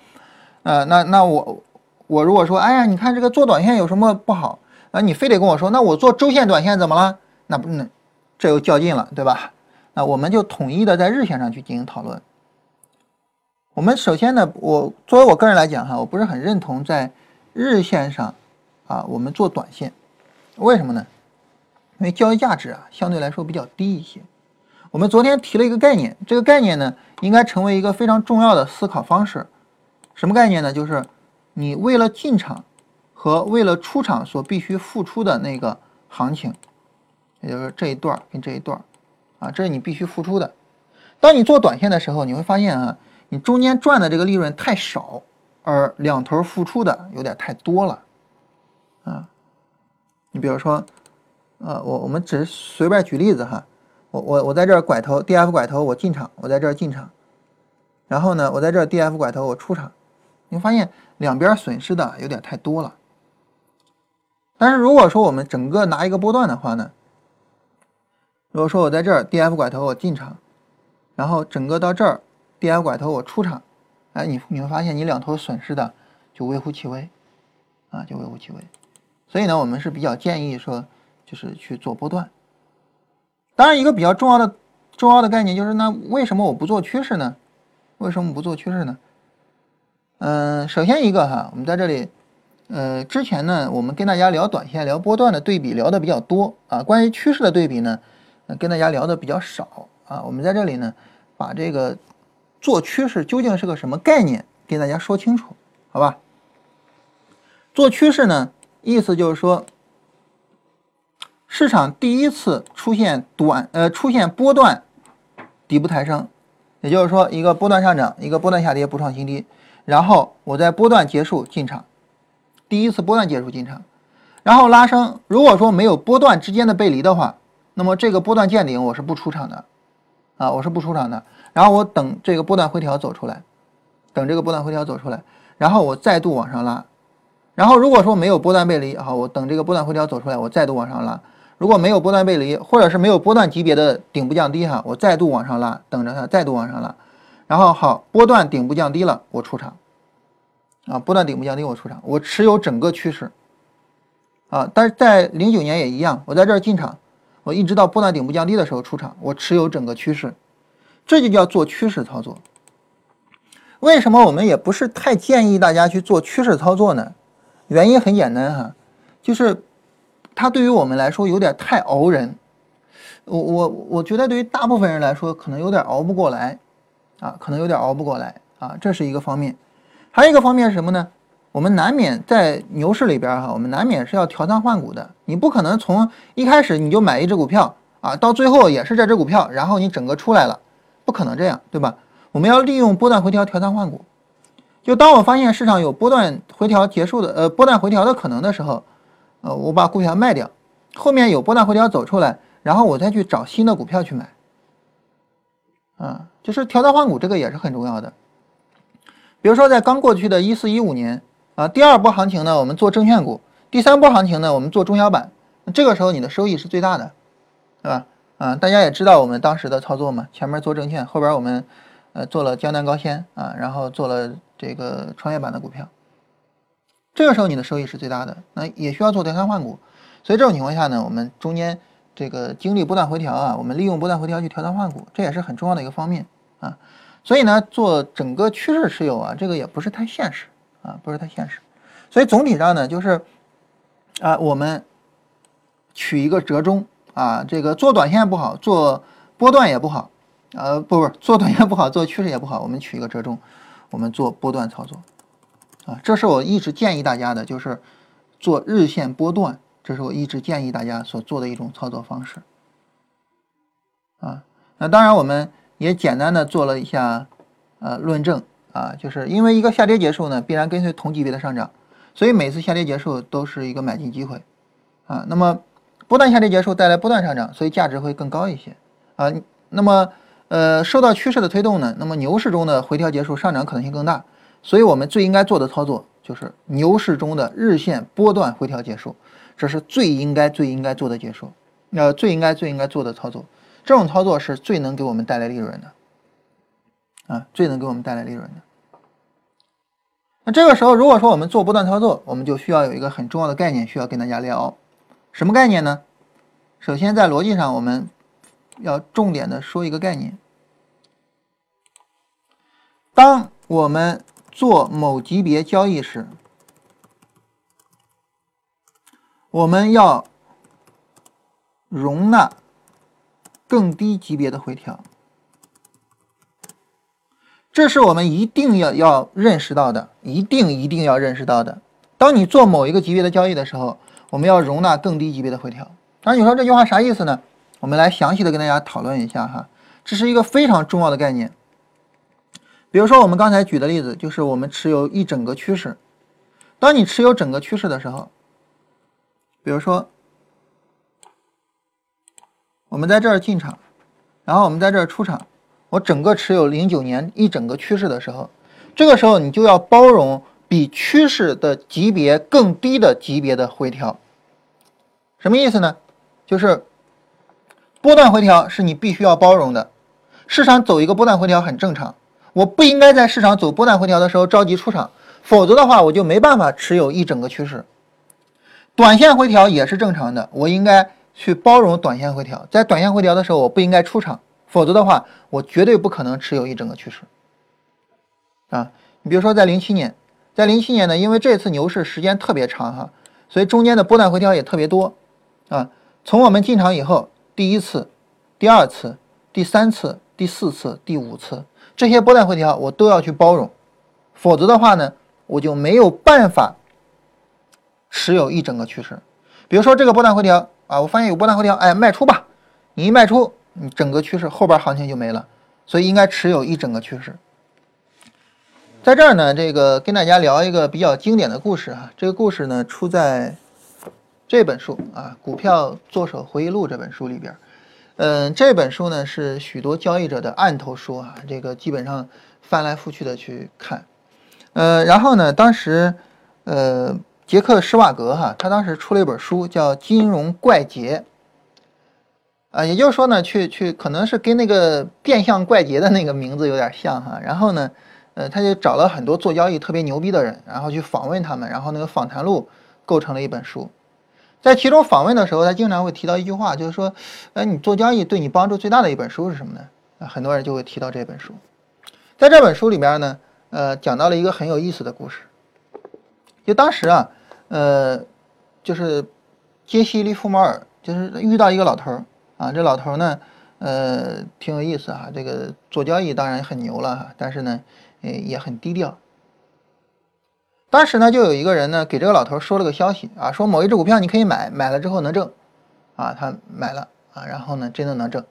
呃，那那我我如果说，哎呀，你看这个做短线有什么不好？啊，你非得跟我说，那我做周线短线怎么了？那不能，这又较劲了，对吧？那我们就统一的在日线上去进行讨论。我们首先呢，我作为我个人来讲哈，我不是很认同在日线上啊，我们做短线，为什么呢？因为交易价值啊相对来说比较低一些。我们昨天提了一个概念，这个概念呢应该成为一个非常重要的思考方式。什么概念呢？就是你为了进场和为了出场所必须付出的那个行情，也就是这一段跟这一段啊，这是你必须付出的。当你做短线的时候，你会发现啊。你中间赚的这个利润太少，而两头付出的有点太多了，啊，你比如说，呃，我我们只是随便举例子哈，我我我在这儿拐头，D F 拐头我进场，我在这儿进场，然后呢，我在这儿 D F 拐头我出场，你发现两边损失的有点太多了。但是如果说我们整个拿一个波段的话呢，如果说我在这儿 D F 拐头我进场，然后整个到这儿。D F 拐头我出场，哎，你你会发现你两头损失的就微乎其微，啊，就微乎其微。所以呢，我们是比较建议说，就是去做波段。当然，一个比较重要的重要的概念就是，那为什么我不做趋势呢？为什么不做趋势呢？嗯，首先一个哈，我们在这里，呃，之前呢，我们跟大家聊短线、聊波段的对比聊的比较多啊，关于趋势的对比呢，跟大家聊的比较少啊。我们在这里呢，把这个。做趋势究竟是个什么概念？给大家说清楚，好吧？做趋势呢，意思就是说，市场第一次出现短呃出现波段底部抬升，也就是说一个波段上涨，一个波段下跌不创新低，然后我在波段结束进场，第一次波段结束进场，然后拉升。如果说没有波段之间的背离的话，那么这个波段见顶我是不出场的，啊，我是不出场的。然后我等这个波段回调走出来，等这个波段回调走出来，然后我再度往上拉，然后如果说没有波段背离，好，我等这个波段回调走出来，我再度往上拉。如果没有波段背离，或者是没有波段级别的顶部降低，哈，我再度往上拉，等着它再度往上拉。然后好，波段顶部降低了，我出场，啊，波段顶部降低我出场，我持有整个趋势，啊，但是在零九年也一样，我在这儿进场，我一直到波段顶部降低的时候出场，我持有整个趋势，这就叫做趋势操作。为什么我们也不是太建议大家去做趋势操作呢？原因很简单哈，就是它对于我们来说有点太熬人。我我我觉得对于大部分人来说，可能有点熬不过来啊，可能有点熬不过来啊，这是一个方面。还有一个方面是什么呢？我们难免在牛市里边哈，我们难免是要调仓换股的。你不可能从一开始你就买一只股票啊，到最后也是这只股票，然后你整个出来了，不可能这样，对吧？我们要利用波段回调调仓换股。就当我发现市场有波段回调结束的，呃，波段回调的可能的时候，呃，我把股票卖掉，后面有波段回调走出来，然后我再去找新的股票去买。啊，就是调仓换股这个也是很重要的。比如说在刚过去的一四一五年。啊，第二波行情呢，我们做证券股；第三波行情呢，我们做中小板。这个时候你的收益是最大的，对吧？啊，大家也知道我们当时的操作嘛，前面做证券，后边我们呃做了江南高新啊，然后做了这个创业板的股票。这个时候你的收益是最大的，那也需要做调仓换股。所以这种情况下呢，我们中间这个经历波段回调啊，我们利用波段回调去调仓换股，这也是很重要的一个方面啊。所以呢，做整个趋势持有啊，这个也不是太现实。啊，不是太现实，所以总体上呢，就是啊，我们取一个折中啊，这个做短线不好，做波段也不好，呃，不不，做短线不好，做趋势也不好，我们取一个折中，我们做波段操作啊，这是我一直建议大家的，就是做日线波段，这是我一直建议大家所做的一种操作方式啊。那当然，我们也简单的做了一下呃论证。啊，就是因为一个下跌结束呢，必然跟随同级别的上涨，所以每次下跌结束都是一个买进机会，啊，那么波段下跌结束带来波段上涨，所以价值会更高一些，啊，那么呃受到趋势的推动呢，那么牛市中的回调结束上涨可能性更大，所以我们最应该做的操作就是牛市中的日线波段回调结束，这是最应该最应该做的结束，呃最应该最应该做的操作，这种操作是最能给我们带来利润的。啊，最能给我们带来利润的。那这个时候，如果说我们做波段操作，我们就需要有一个很重要的概念，需要跟大家聊。什么概念呢？首先，在逻辑上，我们要重点的说一个概念：当我们做某级别交易时，我们要容纳更低级别的回调。这是我们一定要要认识到的，一定一定要认识到的。当你做某一个级别的交易的时候，我们要容纳更低级别的回调。那你说这句话啥意思呢？我们来详细的跟大家讨论一下哈，这是一个非常重要的概念。比如说我们刚才举的例子，就是我们持有一整个趋势。当你持有整个趋势的时候，比如说我们在这儿进场，然后我们在这儿出场。我整个持有零九年一整个趋势的时候，这个时候你就要包容比趋势的级别更低的级别的回调。什么意思呢？就是波段回调是你必须要包容的。市场走一个波段回调很正常，我不应该在市场走波段回调的时候着急出场，否则的话我就没办法持有一整个趋势。短线回调也是正常的，我应该去包容短线回调，在短线回调的时候我不应该出场。否则的话，我绝对不可能持有一整个趋势啊！你比如说，在零七年，在零七年呢，因为这次牛市时间特别长哈，所以中间的波段回调也特别多啊。从我们进场以后，第一次、第二次、第三次、第四次、第五次这些波段回调，我都要去包容，否则的话呢，我就没有办法持有一整个趋势。比如说这个波段回调啊，我发现有波段回调，哎，卖出吧，你一卖出。你整个趋势后边行情就没了，所以应该持有一整个趋势。在这儿呢，这个跟大家聊一个比较经典的故事啊，这个故事呢出在这本书啊《股票作手回忆录》这本书里边。嗯，这本书呢是许多交易者的案头书啊，这个基本上翻来覆去的去看。呃，然后呢，当时呃杰克施瓦格哈，他当时出了一本书叫《金融怪杰》。啊，也就是说呢，去去可能是跟那个变相怪杰的那个名字有点像哈。然后呢，呃，他就找了很多做交易特别牛逼的人，然后去访问他们，然后那个访谈录构成了一本书。在其中访问的时候，他经常会提到一句话，就是说，哎，你做交易对你帮助最大的一本书是什么呢？啊，很多人就会提到这本书。在这本书里边呢，呃，讲到了一个很有意思的故事。就当时啊，呃，就是杰西·利弗莫尔，就是遇到一个老头儿啊，这老头儿呢，呃，挺有意思啊，这个做交易当然很牛了哈，但是呢，呃，也很低调。当时呢，就有一个人呢给这个老头说了个消息啊，说某一只股票你可以买，买了之后能挣，啊，他买了啊，然后呢真的能挣，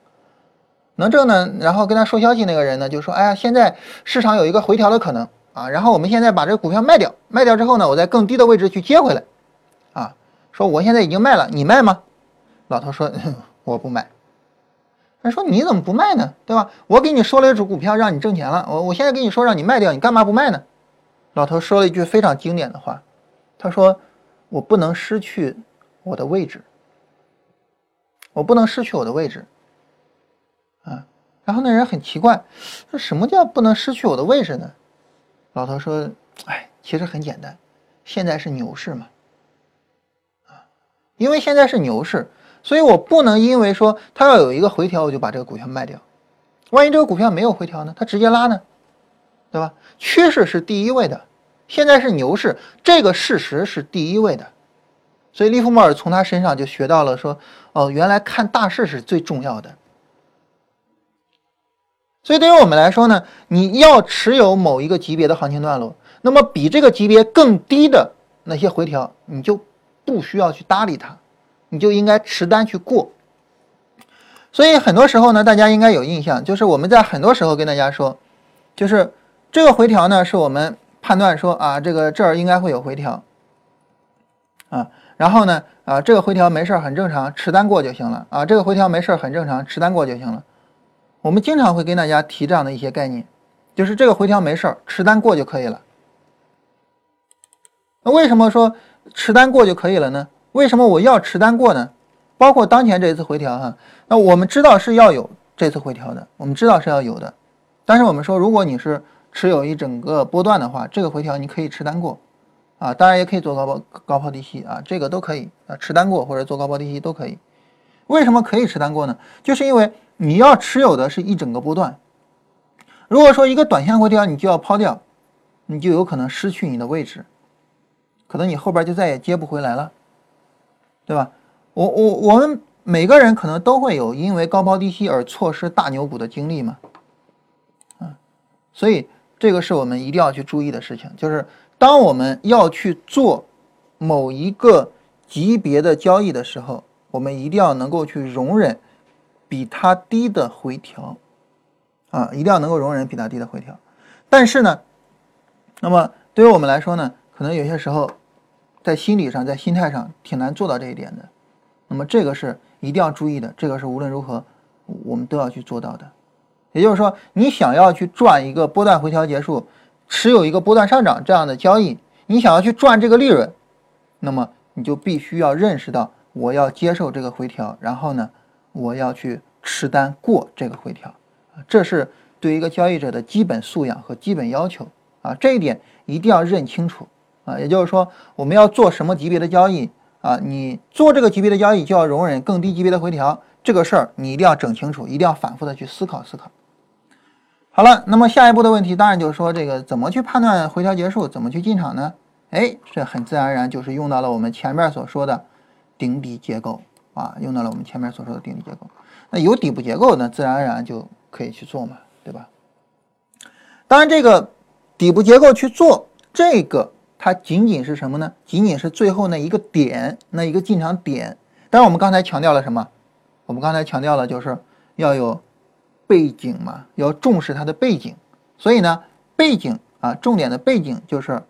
能挣呢，然后跟他说消息那个人呢就说，哎呀，现在市场有一个回调的可能啊，然后我们现在把这个股票卖掉，卖掉之后呢，我在更低的位置去接回来，啊，说我现在已经卖了，你卖吗？老头说 <laughs> 我不卖。他说你怎么不卖呢？对吧？我给你说了一只股票让你挣钱了，我我现在跟你说让你卖掉，你干嘛不卖呢？老头说了一句非常经典的话，他说：“我不能失去我的位置，我不能失去我的位置。”啊，然后那人很奇怪，说什么叫不能失去我的位置呢？老头说：“哎，其实很简单，现在是牛市嘛，啊，因为现在是牛市，所以我不能因为说它要有一个回调，我就把这个股票卖掉。万一这个股票没有回调呢？它直接拉呢？”对吧？趋势是第一位的，现在是牛市，这个事实是第一位的，所以利弗莫尔从他身上就学到了说，哦，原来看大势是最重要的。所以对于我们来说呢，你要持有某一个级别的行情段落，那么比这个级别更低的那些回调，你就不需要去搭理它，你就应该持单去过。所以很多时候呢，大家应该有印象，就是我们在很多时候跟大家说，就是。这个回调呢，是我们判断说啊，这个这儿应该会有回调，啊，然后呢，啊，这个回调没事儿，很正常，持单过就行了啊，这个回调没事儿，很正常，持单过就行了。我们经常会跟大家提这样的一些概念，就是这个回调没事儿，持单过就可以了。那为什么说持单过就可以了呢？为什么我要持单过呢？包括当前这一次回调哈，那我们知道是要有这次回调的，我们知道是要有的，但是我们说，如果你是持有一整个波段的话，这个回调你可以持单过，啊，当然也可以做高抛高抛低吸啊，这个都可以啊，持单过或者做高抛低吸都可以。为什么可以持单过呢？就是因为你要持有的是一整个波段。如果说一个短线回调你就要抛掉，你就有可能失去你的位置，可能你后边就再也接不回来了，对吧？我我我们每个人可能都会有因为高抛低吸而错失大牛股的经历嘛，啊，所以。这个是我们一定要去注意的事情，就是当我们要去做某一个级别的交易的时候，我们一定要能够去容忍比它低的回调，啊，一定要能够容忍比它低的回调。但是呢，那么对于我们来说呢，可能有些时候在心理上、在心态上挺难做到这一点的。那么这个是一定要注意的，这个是无论如何我们都要去做到的。也就是说，你想要去赚一个波段回调结束，持有一个波段上涨这样的交易，你想要去赚这个利润，那么你就必须要认识到，我要接受这个回调，然后呢，我要去持单过这个回调，这是对一个交易者的基本素养和基本要求啊，这一点一定要认清楚啊。也就是说，我们要做什么级别的交易啊？你做这个级别的交易，就要容忍更低级别的回调，这个事儿你一定要整清楚，一定要反复的去思考思考。好了，那么下一步的问题当然就是说，这个怎么去判断回调结束，怎么去进场呢？哎，这很自然而然就是用到了我们前面所说的顶底结构啊，用到了我们前面所说的顶底结构。那有底部结构呢，自然而然就可以去做嘛，对吧？当然，这个底部结构去做这个，它仅仅是什么呢？仅仅是最后那一个点，那一个进场点。但是我们刚才强调了什么？我们刚才强调了就是要有。背景嘛，要重视它的背景，所以呢，背景啊，重点的背景就是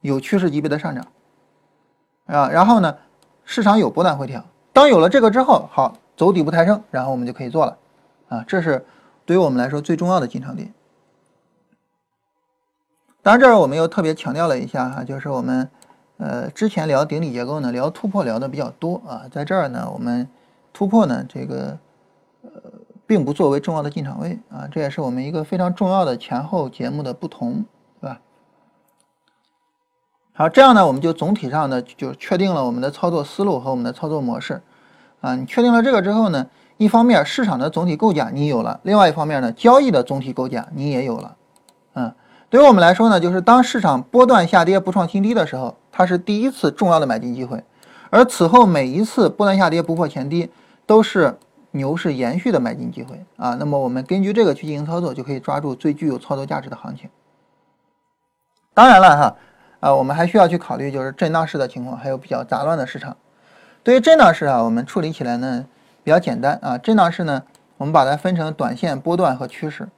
有趋势级别的上涨啊，然后呢，市场有波段回调。当有了这个之后，好走底部抬升，然后我们就可以做了啊，这是对于我们来说最重要的进场点。当然，这儿我们又特别强调了一下哈，就是我们呃之前聊顶底结构呢，聊突破聊的比较多啊，在这儿呢，我们突破呢这个。并不作为重要的进场位啊，这也是我们一个非常重要的前后节目的不同，对吧？好，这样呢，我们就总体上呢就确定了我们的操作思路和我们的操作模式。啊，你确定了这个之后呢，一方面市场的总体构架你有了，另外一方面呢，交易的总体构架你也有了。嗯，对于我们来说呢，就是当市场波段下跌不创新低的时候，它是第一次重要的买进机会，而此后每一次波段下跌不破前低，都是牛市延续的买进机会啊。那么我们根据这个去进行操作，就可以抓住最具有操作价值的行情。当然了哈，啊，我们还需要去考虑就是震荡市的情况，还有比较杂乱的市场。对于震荡市啊，我们处理起来呢比较简单啊。震荡市呢，我们把它分成短线、波段和趋势。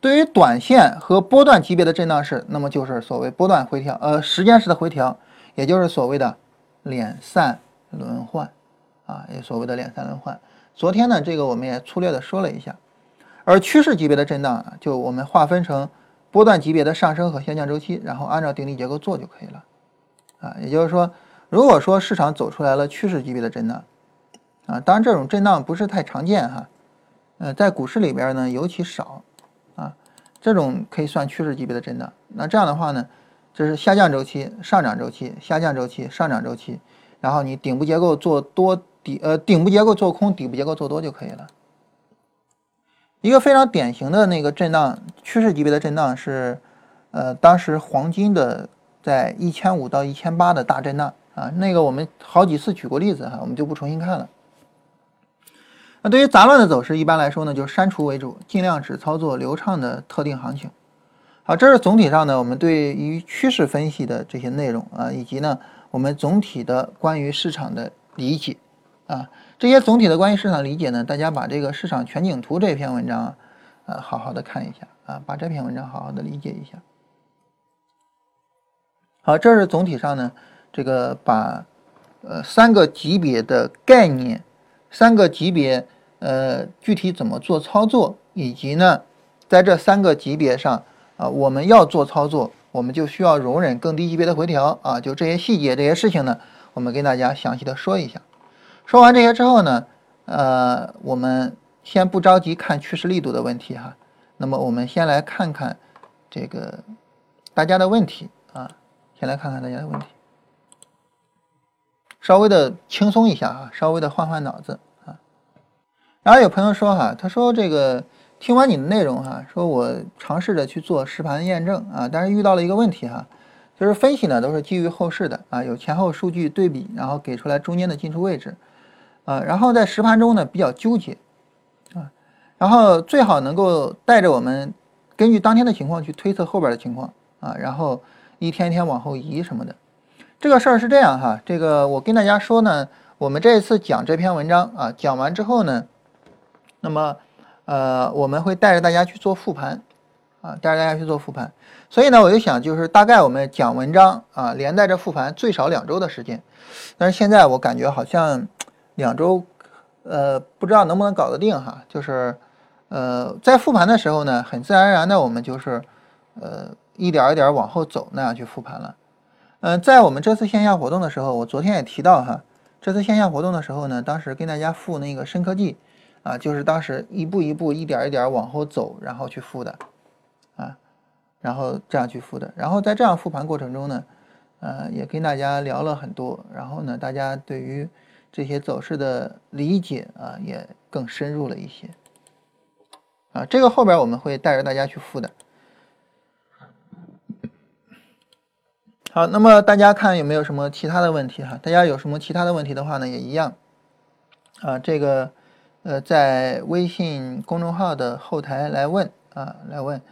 对于短线和波段级别的震荡市，那么就是所谓波段回调，呃，时间式的回调，也就是所谓的敛散轮换啊，也所谓的敛散轮换。昨天呢，这个我们也粗略的说了一下。而趋势级别的震荡，就我们划分成波段级别的上升和下降周期，然后按照定力结构做就可以了啊。也就是说。如果说市场走出来了趋势级别的震荡，啊，当然这种震荡不是太常见哈，呃，在股市里边呢尤其少，啊，这种可以算趋势级别的震荡。那这样的话呢，这是下降周期、上涨周期、下降周期、上涨周期，然后你顶部结构做多底，呃，顶部结构做空，底部结构做多就可以了。一个非常典型的那个震荡趋势级别的震荡是，呃，当时黄金的在一千五到一千八的大震荡。啊，那个我们好几次举过例子哈，我们就不重新看了。那对于杂乱的走势，一般来说呢，就删除为主，尽量只操作流畅的特定行情。好，这是总体上呢，我们对于趋势分析的这些内容啊，以及呢，我们总体的关于市场的理解啊，这些总体的关于市场理解呢，大家把这个市场全景图这篇文章啊，呃，好好的看一下啊，把这篇文章好好的理解一下。好，这是总体上呢。这个把呃三个级别的概念，三个级别呃具体怎么做操作，以及呢在这三个级别上啊我们要做操作，我们就需要容忍更低级别的回调啊，就这些细节这些事情呢，我们跟大家详细的说一下。说完这些之后呢，呃我们先不着急看趋势力度的问题哈，那么我们先来看看这个大家的问题啊，先来看看大家的问题。稍微的轻松一下啊，稍微的换换脑子啊。然后有朋友说哈，他说这个听完你的内容哈，说我尝试着去做实盘验证啊，但是遇到了一个问题哈，就是分析呢都是基于后市的啊，有前后数据对比，然后给出来中间的进出位置啊，然后在实盘中呢比较纠结啊，然后最好能够带着我们根据当天的情况去推测后边的情况啊，然后一天一天往后移什么的。这个事儿是这样哈，这个我跟大家说呢，我们这一次讲这篇文章啊，讲完之后呢，那么呃，我们会带着大家去做复盘啊，带着大家去做复盘。所以呢，我就想就是大概我们讲文章啊，连带着复盘最少两周的时间。但是现在我感觉好像两周呃，不知道能不能搞得定哈。就是呃，在复盘的时候呢，很自然而然的我们就是呃一点一点往后走那样去复盘了。嗯，在我们这次线下活动的时候，我昨天也提到哈，这次线下活动的时候呢，当时跟大家复那个深科技，啊，就是当时一步一步、一点一点往后走，然后去复的，啊，然后这样去复的，然后在这样复盘过程中呢，呃，也跟大家聊了很多，然后呢，大家对于这些走势的理解啊，也更深入了一些，啊，这个后边我们会带着大家去复的。好，那么大家看有没有什么其他的问题哈？大家有什么其他的问题的话呢，也一样啊。这个呃，在微信公众号的后台来问啊，来问，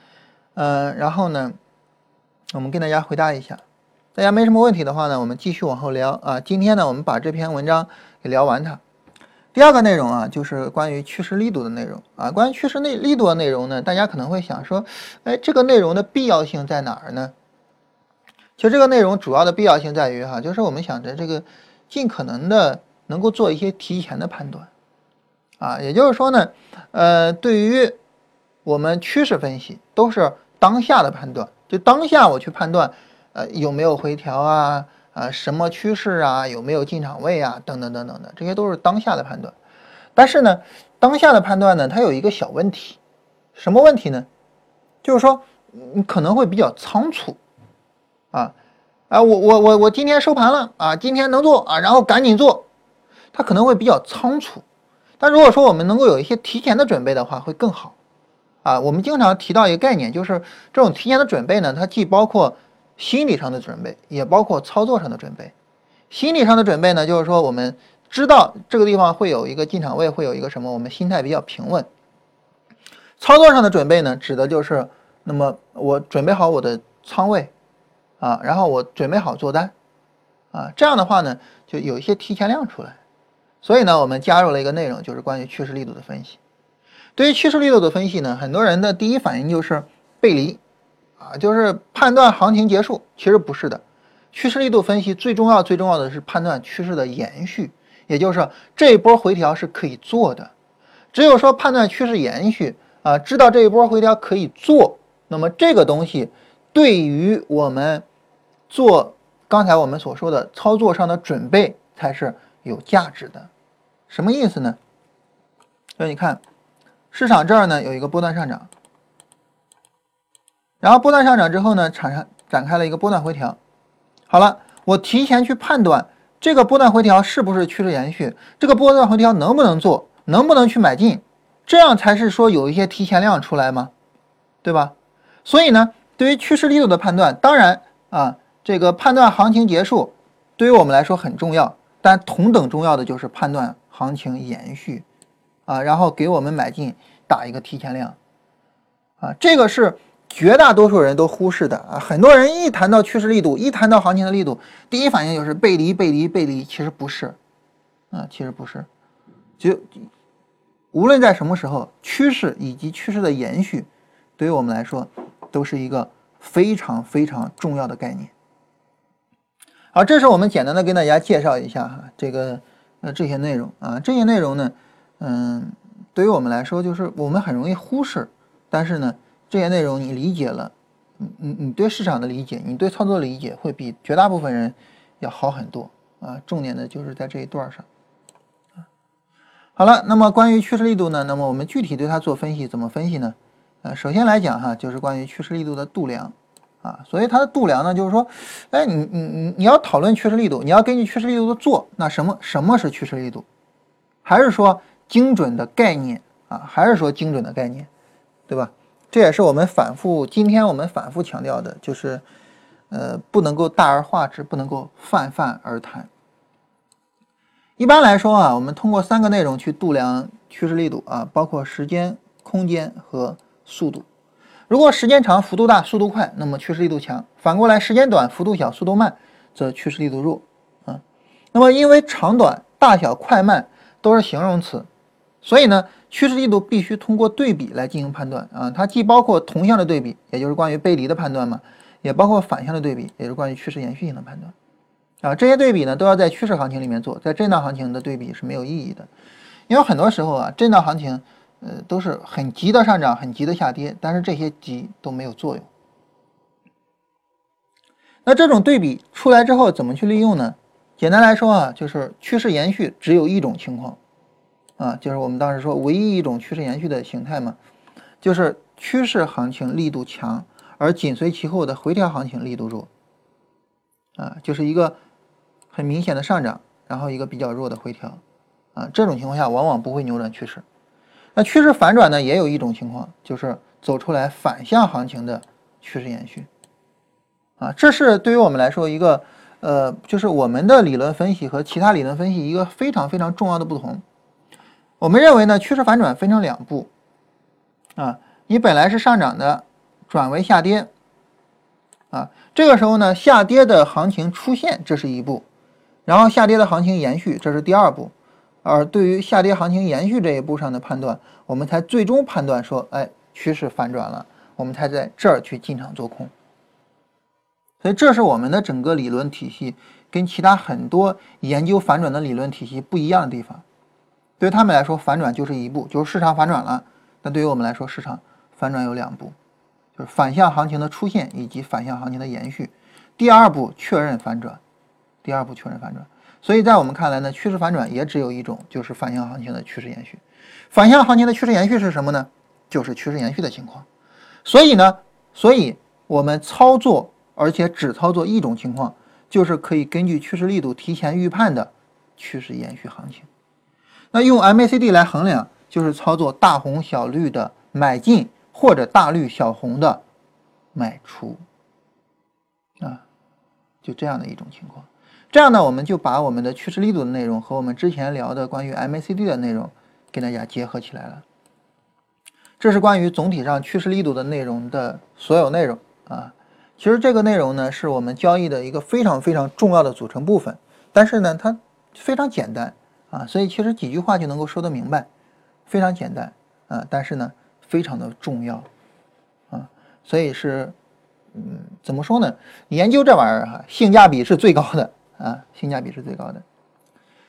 嗯，然后呢，我们跟大家回答一下。大家没什么问题的话呢，我们继续往后聊啊。今天呢，我们把这篇文章给聊完它。第二个内容啊，就是关于趋势力度的内容啊。关于趋势内力度的内容呢，大家可能会想说，哎，这个内容的必要性在哪儿呢？其实这个内容主要的必要性在于哈，就是我们想着这个尽可能的能够做一些提前的判断，啊，也就是说呢，呃，对于我们趋势分析都是当下的判断，就当下我去判断，呃，有没有回调啊，啊，什么趋势啊，有没有进场位啊，等等等等的，这些都是当下的判断。但是呢，当下的判断呢，它有一个小问题，什么问题呢？就是说，你可能会比较仓促。啊，啊，我我我我今天收盘了啊，今天能做啊，然后赶紧做，它可能会比较仓促。但如果说我们能够有一些提前的准备的话，会更好。啊，我们经常提到一个概念，就是这种提前的准备呢，它既包括心理上的准备，也包括操作上的准备。心理上的准备呢，就是说我们知道这个地方会有一个进场位，会有一个什么，我们心态比较平稳。操作上的准备呢，指的就是那么我准备好我的仓位啊，然后我准备好做单啊，这样的话呢，就有一些提前量出来。所以呢，我们加入了一个内容，就是关于趋势力度的分析。对于趋势力度的分析呢，很多人的第一反应就是背离，啊，就是判断行情结束。其实不是的，趋势力度分析最重要、最重要的是判断趋势的延续，也就是这一波回调是可以做的。只有说判断趋势延续，啊，知道这一波回调可以做，那么这个东西对于我们做刚才我们所说的操作上的准备才是有价值的。什么意思呢？所以你看。市场这儿呢有一个波段上涨，然后波段上涨之后呢，产生展开了一个波段回调。好了，我提前去判断这个波段回调是不是趋势延续，这个波段回调能不能做，能不能去买进，这样才是说有一些提前量出来吗？对吧？所以呢，对于趋势力度的判断，当然啊，这个判断行情结束对于我们来说很重要，但同等重要的就是判断行情延续。啊，然后给我们买进打一个提前量，啊，这个是绝大多数人都忽视的啊。很多人一谈到趋势力度，一谈到行情的力度，第一反应就是背离、背离、背离。其实不是，啊，其实不是。就无论在什么时候，趋势以及趋势的延续，对于我们来说都是一个非常非常重要的概念。好，这是我们简单的跟大家介绍一下哈，这个呃这些内容啊，这些内容呢。嗯，对于我们来说，就是我们很容易忽视，但是呢，这些内容你理解了，你你你对市场的理解，你对操作的理解会比绝大部分人要好很多啊。重点的就是在这一段上。好了，那么关于趋势力度呢，那么我们具体对它做分析，怎么分析呢？呃，首先来讲哈，就是关于趋势力度的度量啊。所以它的度量呢，就是说，哎，你你你你要讨论趋势力度，你要根据趋势力度的做，那什么什么是趋势力度？还是说？精准的概念啊，还是说精准的概念，对吧？这也是我们反复，今天我们反复强调的，就是，呃，不能够大而化之，不能够泛泛而谈。一般来说啊，我们通过三个内容去度量趋势力度啊，包括时间、空间和速度。如果时间长、幅度大、速度快，那么趋势力度强；反过来，时间短、幅度小、速度慢，则趋势力度弱啊。那么因为长短、大小、快慢都是形容词。所以呢，趋势力度必须通过对比来进行判断啊，它既包括同向的对比，也就是关于背离的判断嘛，也包括反向的对比，也是关于趋势延续性的判断啊。这些对比呢，都要在趋势行情里面做，在震荡行情的对比是没有意义的，因为很多时候啊，震荡行情呃都是很急的上涨，很急的下跌，但是这些急都没有作用。那这种对比出来之后怎么去利用呢？简单来说啊，就是趋势延续只有一种情况。啊，就是我们当时说唯一一种趋势延续的形态嘛，就是趋势行情力度强，而紧随其后的回调行情力度弱。啊，就是一个很明显的上涨，然后一个比较弱的回调。啊，这种情况下往往不会扭转趋势。那趋势反转呢，也有一种情况，就是走出来反向行情的趋势延续。啊，这是对于我们来说一个呃，就是我们的理论分析和其他理论分析一个非常非常重要的不同。我们认为呢，趋势反转分成两步，啊，你本来是上涨的，转为下跌，啊，这个时候呢，下跌的行情出现，这是一步，然后下跌的行情延续，这是第二步，而对于下跌行情延续这一步上的判断，我们才最终判断说，哎，趋势反转了，我们才在这儿去进场做空。所以这是我们的整个理论体系跟其他很多研究反转的理论体系不一样的地方。对于他们来说，反转就是一步，就是市场反转了。那对于我们来说，市场反转有两步，就是反向行情的出现以及反向行情的延续。第二步确认反转，第二步确认反转。所以在我们看来呢，趋势反转也只有一种，就是反向行情的趋势延续。反向行情的趋势延续是什么呢？就是趋势延续的情况。所以呢，所以我们操作而且只操作一种情况，就是可以根据趋势力度提前预判的趋势延续行情。那用 MACD 来衡量，就是操作大红小绿的买进或者大绿小红的卖出啊，就这样的一种情况。这样呢，我们就把我们的趋势力度的内容和我们之前聊的关于 MACD 的内容给大家结合起来了。这是关于总体上趋势力度的内容的所有内容啊。其实这个内容呢，是我们交易的一个非常非常重要的组成部分。但是呢，它非常简单啊，所以其实几句话就能够说得明白，非常简单啊。但是呢，非常的重要啊，所以是嗯，怎么说呢？研究这玩意儿哈，性价比是最高的。啊，性价比是最高的。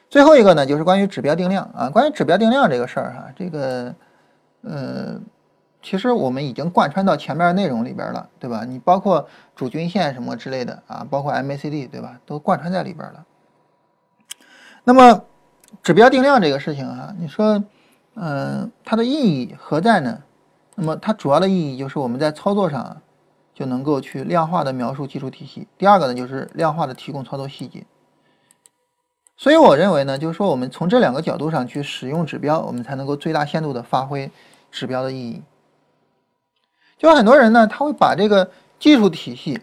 最后一个呢，就是关于指标定量啊。关于指标定量这个事儿哈，这个呃，其实我们已经贯穿到前面内容里边了，对吧？你包括主均线什么之类的啊，包括 MACD 对吧，都贯穿在里边了。那么指标定量这个事情哈，你说嗯，它的意义何在呢？那么它主要的意义就是我们在操作上。就能够去量化的描述技术体系。第二个呢，就是量化的提供操作细节。所以我认为呢，就是说我们从这两个角度上去使用指标，我们才能够最大限度的发挥指标的意义。就很多人呢，他会把这个技术体系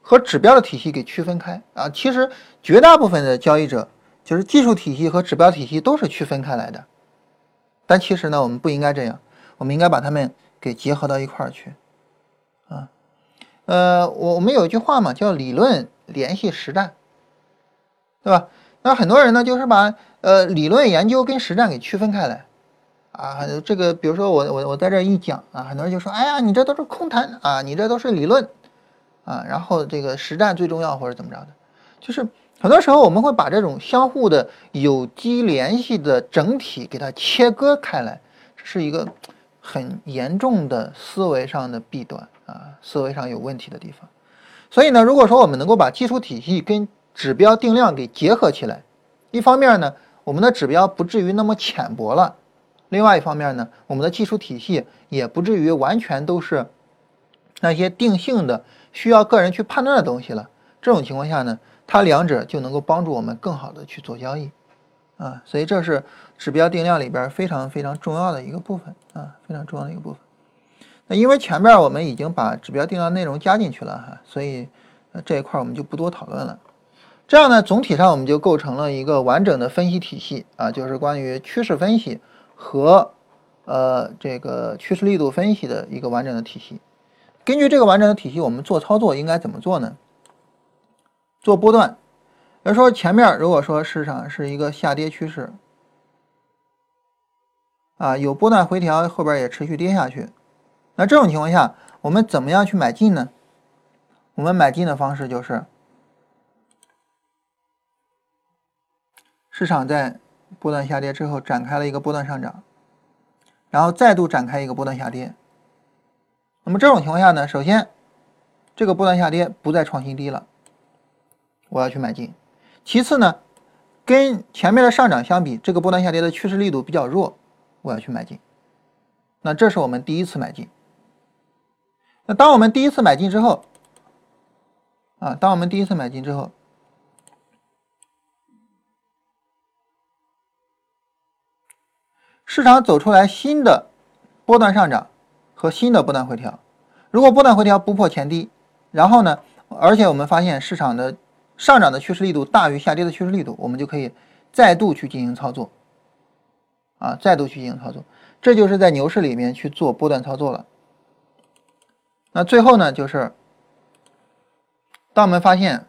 和指标的体系给区分开啊。其实绝大部分的交易者，就是技术体系和指标体系都是区分开来的。但其实呢，我们不应该这样，我们应该把它们给结合到一块儿去。啊呃，我我们有一句话嘛，叫理论联系实战，对吧？那很多人呢，就是把呃理论研究跟实战给区分开来，啊，这个比如说我我我在这一讲啊，很多人就说，哎呀，你这都是空谈啊，你这都是理论啊，然后这个实战最重要或者怎么着的，就是很多时候我们会把这种相互的有机联系的整体给它切割开来，这是一个很严重的思维上的弊端。啊，思维上有问题的地方，所以呢，如果说我们能够把基础体系跟指标定量给结合起来，一方面呢，我们的指标不至于那么浅薄了；另外一方面呢，我们的技术体系也不至于完全都是那些定性的需要个人去判断的东西了。这种情况下呢，它两者就能够帮助我们更好的去做交易啊。所以这是指标定量里边非常非常重要的一个部分啊，非常重要的一个部分。那因为前面我们已经把指标定量内容加进去了哈，所以这一块我们就不多讨论了。这样呢，总体上我们就构成了一个完整的分析体系啊，就是关于趋势分析和呃这个趋势力度分析的一个完整的体系。根据这个完整的体系，我们做操作应该怎么做呢？做波段，比如说前面如果说市场是一个下跌趋势啊，有波段回调，后边也持续跌下去。那这种情况下，我们怎么样去买进呢？我们买进的方式就是，市场在波段下跌之后展开了一个波段上涨，然后再度展开一个波段下跌。那么这种情况下呢，首先这个波段下跌不再创新低了，我要去买进。其次呢，跟前面的上涨相比，这个波段下跌的趋势力度比较弱，我要去买进。那这是我们第一次买进。那当我们第一次买进之后，啊，当我们第一次买进之后，市场走出来新的波段上涨和新的波段回调，如果波段回调不破前低，然后呢，而且我们发现市场的上涨的趋势力度大于下跌的趋势力度，我们就可以再度去进行操作，啊，再度去进行操作，这就是在牛市里面去做波段操作了。那最后呢，就是当我们发现，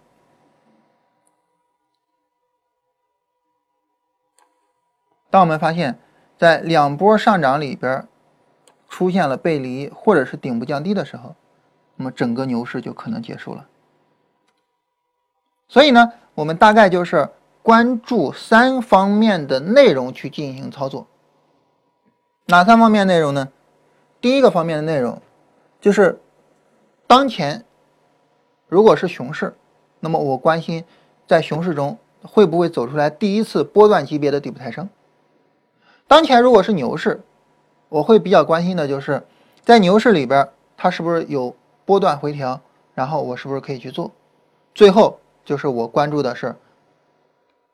当我们发现，在两波上涨里边出现了背离或者是顶部降低的时候，那么整个牛市就可能结束了。所以呢，我们大概就是关注三方面的内容去进行操作。哪三方面内容呢？第一个方面的内容就是。当前如果是熊市，那么我关心在熊市中会不会走出来第一次波段级别的底部抬升。当前如果是牛市，我会比较关心的就是在牛市里边它是不是有波段回调然后我是不是可以去做？最后就是我关注的是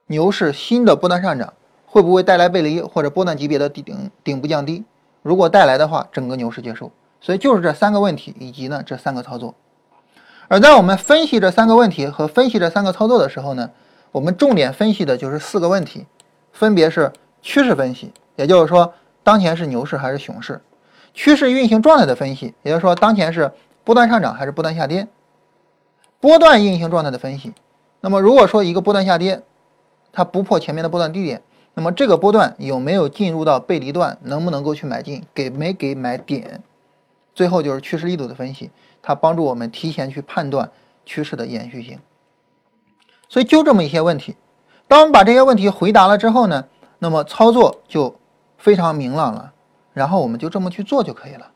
牛市新的波段上涨会不会带来背离或者波段级别的顶顶部降低？如果带来的话，整个牛市结束。所以就是这三个问题以及呢这三个操作。而在我们分析这三个问题和分析这三个操作的时候呢，我们重点分析的就是四个问题，分别是趋势分析，也就是说当前是牛市还是熊市；趋势运行状态的分析，也就是说当前是波段上涨还是波段下跌；波段运行状态的分析，那么如果说一个波段下跌，它不破前面的波段低点，那么这个波段有没有进入到背离段，能不能够去买进，给没给买点？最后就是趋势力度的分析。它帮助我们提前去判断趋势的延续性，所以就这么一些问题，当我们把这些问题回答了之后呢，那么操作就非常明朗了，然后我们就这么去做就可以了，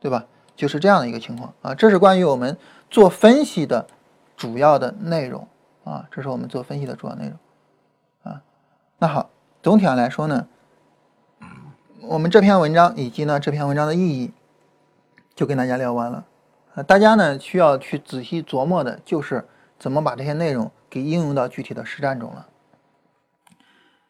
对吧？就是这样的一个情况啊，这是关于我们做分析的主要的内容啊，这是我们做分析的主要内容啊。那好，总体上来说呢，我们这篇文章以及呢这篇文章的意义就跟大家聊完了。呃，大家呢需要去仔细琢磨的就是怎么把这些内容给应用到具体的实战中了。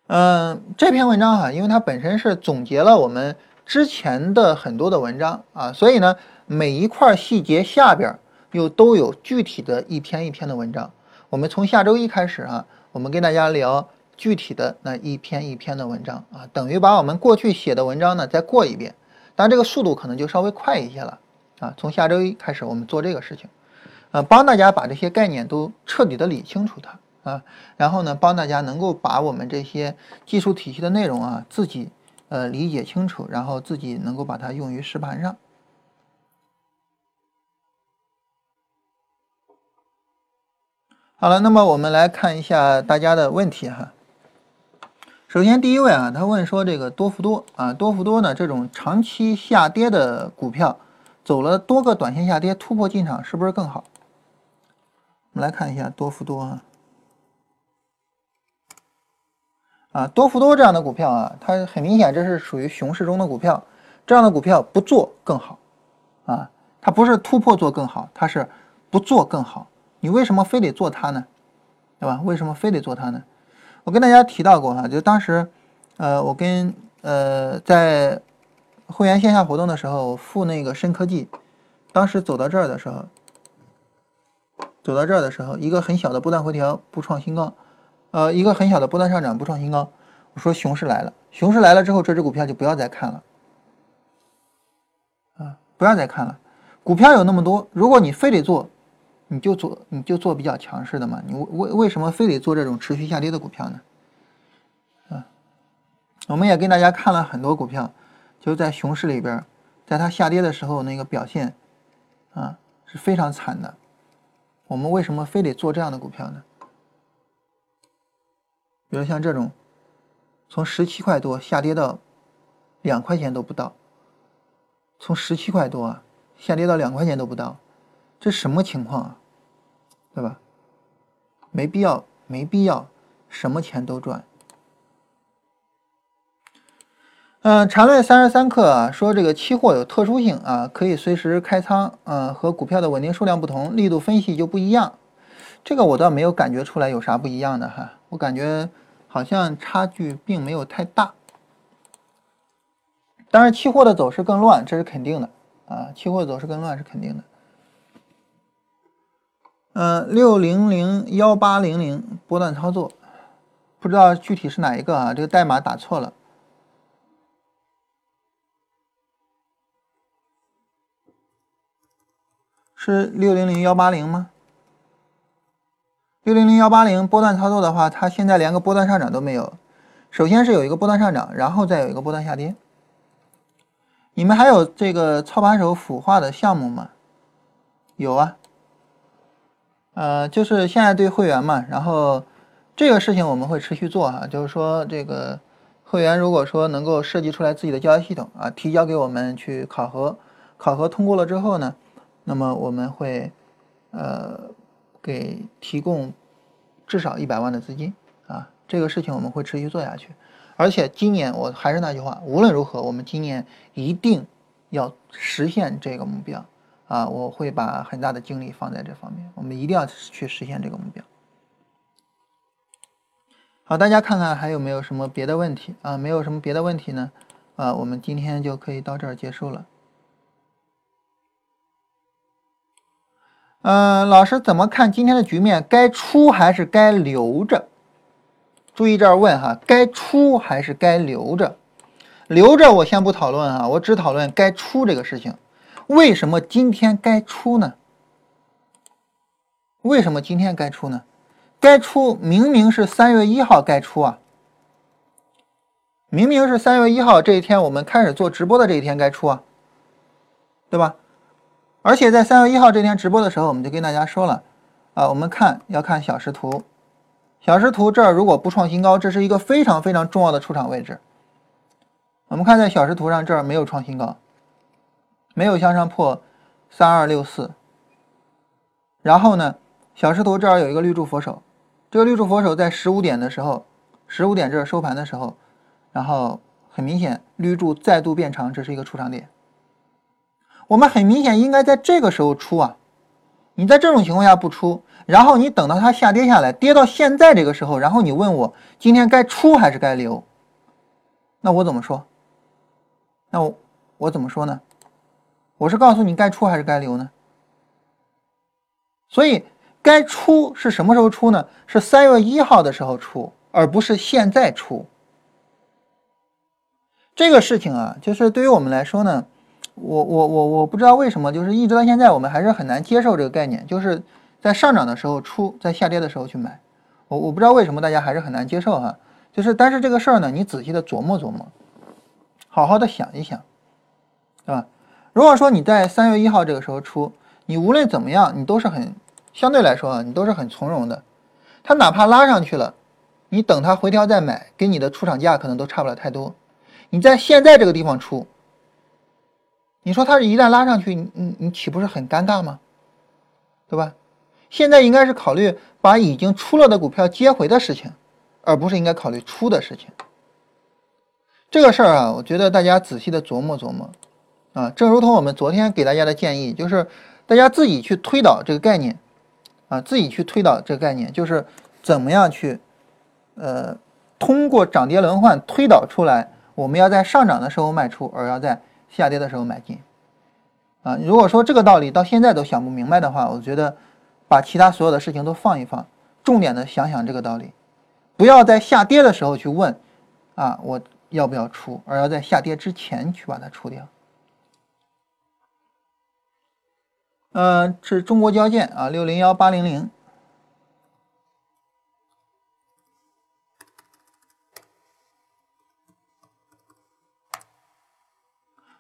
嗯，这篇文章哈，因为它本身是总结了我们之前的很多的文章啊，所以呢，每一块细节下边又都有具体的一篇一篇的文章。我们从下周一开始啊，我们跟大家聊具体的那一篇一篇的文章啊，等于把我们过去写的文章呢再过一遍，但这个速度可能就稍微快一些了。啊，从下周一开始，我们做这个事情，呃，帮大家把这些概念都彻底的理清楚它啊，然后呢，帮大家能够把我们这些技术体系的内容啊，自己呃理解清楚，然后自己能够把它用于实盘上。好了，那么我们来看一下大家的问题哈。首先第一位啊，他问说这个多福多啊，多福多呢这种长期下跌的股票。走了多个短线下跌，突破进场是不是更好？我们来看一下多福多啊，啊，多福多这样的股票啊，它很明显这是属于熊市中的股票，这样的股票不做更好啊，它不是突破做更好，它是不做更好。你为什么非得做它呢？对吧？为什么非得做它呢？我跟大家提到过哈，就当时，呃，我跟呃在。会员线下活动的时候付那个深科技，当时走到这儿的时候，走到这儿的时候，一个很小的波段回调不创新高，呃，一个很小的波段上涨不创新高。我说熊市来了，熊市来了之后，这只股票就不要再看了，啊，不要再看了。股票有那么多，如果你非得做，你就做，你就做比较强势的嘛。你为为什么非得做这种持续下跌的股票呢？啊，我们也跟大家看了很多股票。就在熊市里边，在它下跌的时候，那个表现啊是非常惨的。我们为什么非得做这样的股票呢？比如像这种，从十七块多下跌到两块钱都不到，从十七块多啊下跌到两块钱都不到，这什么情况啊？对吧？没必要，没必要，什么钱都赚。嗯，缠论三十三课啊，说这个期货有特殊性啊，可以随时开仓，嗯，和股票的稳定数量不同，力度分析就不一样。这个我倒没有感觉出来有啥不一样的哈，我感觉好像差距并没有太大。当然，期货的走势更乱，这是肯定的啊，期货走势更乱是肯定的。嗯，六零零幺八零零波段操作，不知道具体是哪一个啊？这个代码打错了。是六零零幺八零吗？六零零幺八零波段操作的话，它现在连个波段上涨都没有。首先是有一个波段上涨，然后再有一个波段下跌。你们还有这个操盘手腐化的项目吗？有啊。呃，就是现在对会员嘛，然后这个事情我们会持续做哈，就是说这个会员如果说能够设计出来自己的交易系统啊，提交给我们去考核，考核通过了之后呢。那么我们会，呃，给提供至少一百万的资金啊，这个事情我们会持续做下去。而且今年我还是那句话，无论如何，我们今年一定要实现这个目标啊，我会把很大的精力放在这方面，我们一定要去实现这个目标。好，大家看看还有没有什么别的问题啊？没有什么别的问题呢？啊，我们今天就可以到这儿结束了。嗯，老师怎么看今天的局面？该出还是该留着？注意这儿问哈，该出还是该留着？留着我先不讨论啊，我只讨论该出这个事情。为什么今天该出呢？为什么今天该出呢？该出明明是三月一号该出啊，明明是三月一号这一天我们开始做直播的这一天该出啊，对吧？而且在三月一号这天直播的时候，我们就跟大家说了，啊，我们看要看小时图，小时图这儿如果不创新高，这是一个非常非常重要的出场位置。我们看在小时图上这儿没有创新高，没有向上破三二六四，然后呢，小时图这儿有一个绿柱佛手，这个绿柱佛手在十五点的时候，十五点这儿收盘的时候，然后很明显绿柱再度变长，这是一个出场点。我们很明显应该在这个时候出啊，你在这种情况下不出，然后你等到它下跌下来，跌到现在这个时候，然后你问我今天该出还是该留，那我怎么说？那我我怎么说呢？我是告诉你该出还是该留呢？所以该出是什么时候出呢？是三月一号的时候出，而不是现在出。这个事情啊，就是对于我们来说呢。我我我我不知道为什么，就是一直到现在，我们还是很难接受这个概念，就是在上涨的时候出，在下跌的时候去买。我我不知道为什么大家还是很难接受哈，就是但是这个事儿呢，你仔细的琢磨琢磨，好好的想一想，对吧？如果说你在三月一号这个时候出，你无论怎么样，你都是很相对来说啊，你都是很从容的。它哪怕拉上去了，你等它回调再买，跟你的出厂价可能都差不了太多。你在现在这个地方出。你说它一旦拉上去，你你岂不是很尴尬吗？对吧？现在应该是考虑把已经出了的股票接回的事情，而不是应该考虑出的事情。这个事儿啊，我觉得大家仔细的琢磨琢磨啊，正如同我们昨天给大家的建议，就是大家自己去推导这个概念啊，自己去推导这个概念，就是怎么样去呃通过涨跌轮换推导出来，我们要在上涨的时候卖出，而要在。下跌的时候买进，啊，如果说这个道理到现在都想不明白的话，我觉得把其他所有的事情都放一放，重点的想想这个道理，不要在下跌的时候去问，啊，我要不要出，而要在下跌之前去把它出掉。嗯，是中国交建啊，六零幺八零零。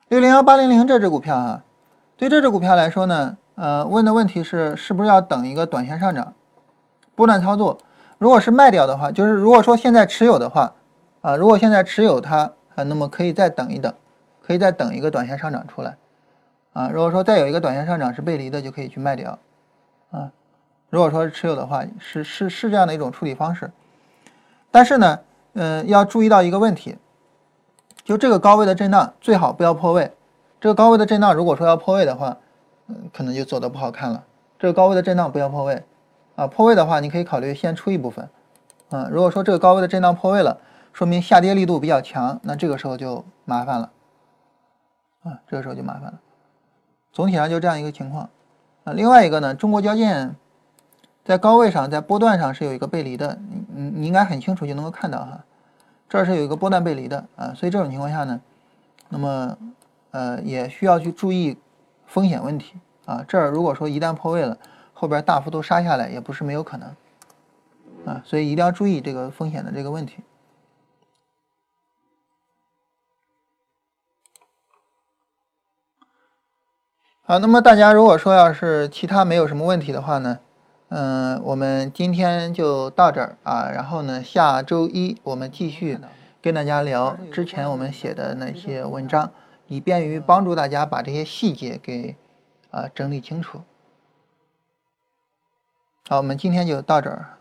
六零幺八零零这只股票啊，对这只股票来说呢，呃，问的问题是是不是要等一个短线上涨，波段操作？如果是卖掉的话，就是如果说现在持有的话，啊，如果现在持有它啊，那么可以再等一等，可以再等一个短线上涨出来，啊，如果说再有一个短线上涨是背离的，就可以去卖掉，啊，如果说持有的话，是是是这样的一种处理方式，但是呢，嗯，要注意到一个问题。就这个高位的震荡最好不要破位，这个高位的震荡如果说要破位的话，嗯，可能就走的不好看了。这个高位的震荡不要破位，啊，破位的话你可以考虑先出一部分，啊，如果说这个高位的震荡破位了，说明下跌力度比较强，那这个时候就麻烦了，啊，这个时候就麻烦了。总体上就这样一个情况，啊，另外一个呢，中国交建在高位上在波段上是有一个背离的，你你你应该很清楚就能够看到哈。这是有一个波段背离的啊，所以这种情况下呢，那么呃也需要去注意风险问题啊。这儿如果说一旦破位了，后边大幅度杀下来也不是没有可能啊，所以一定要注意这个风险的这个问题。好，那么大家如果说要是其他没有什么问题的话呢？嗯，我们今天就到这儿啊，然后呢，下周一我们继续跟大家聊之前我们写的那些文章，以便于帮助大家把这些细节给啊整理清楚。好，我们今天就到这儿。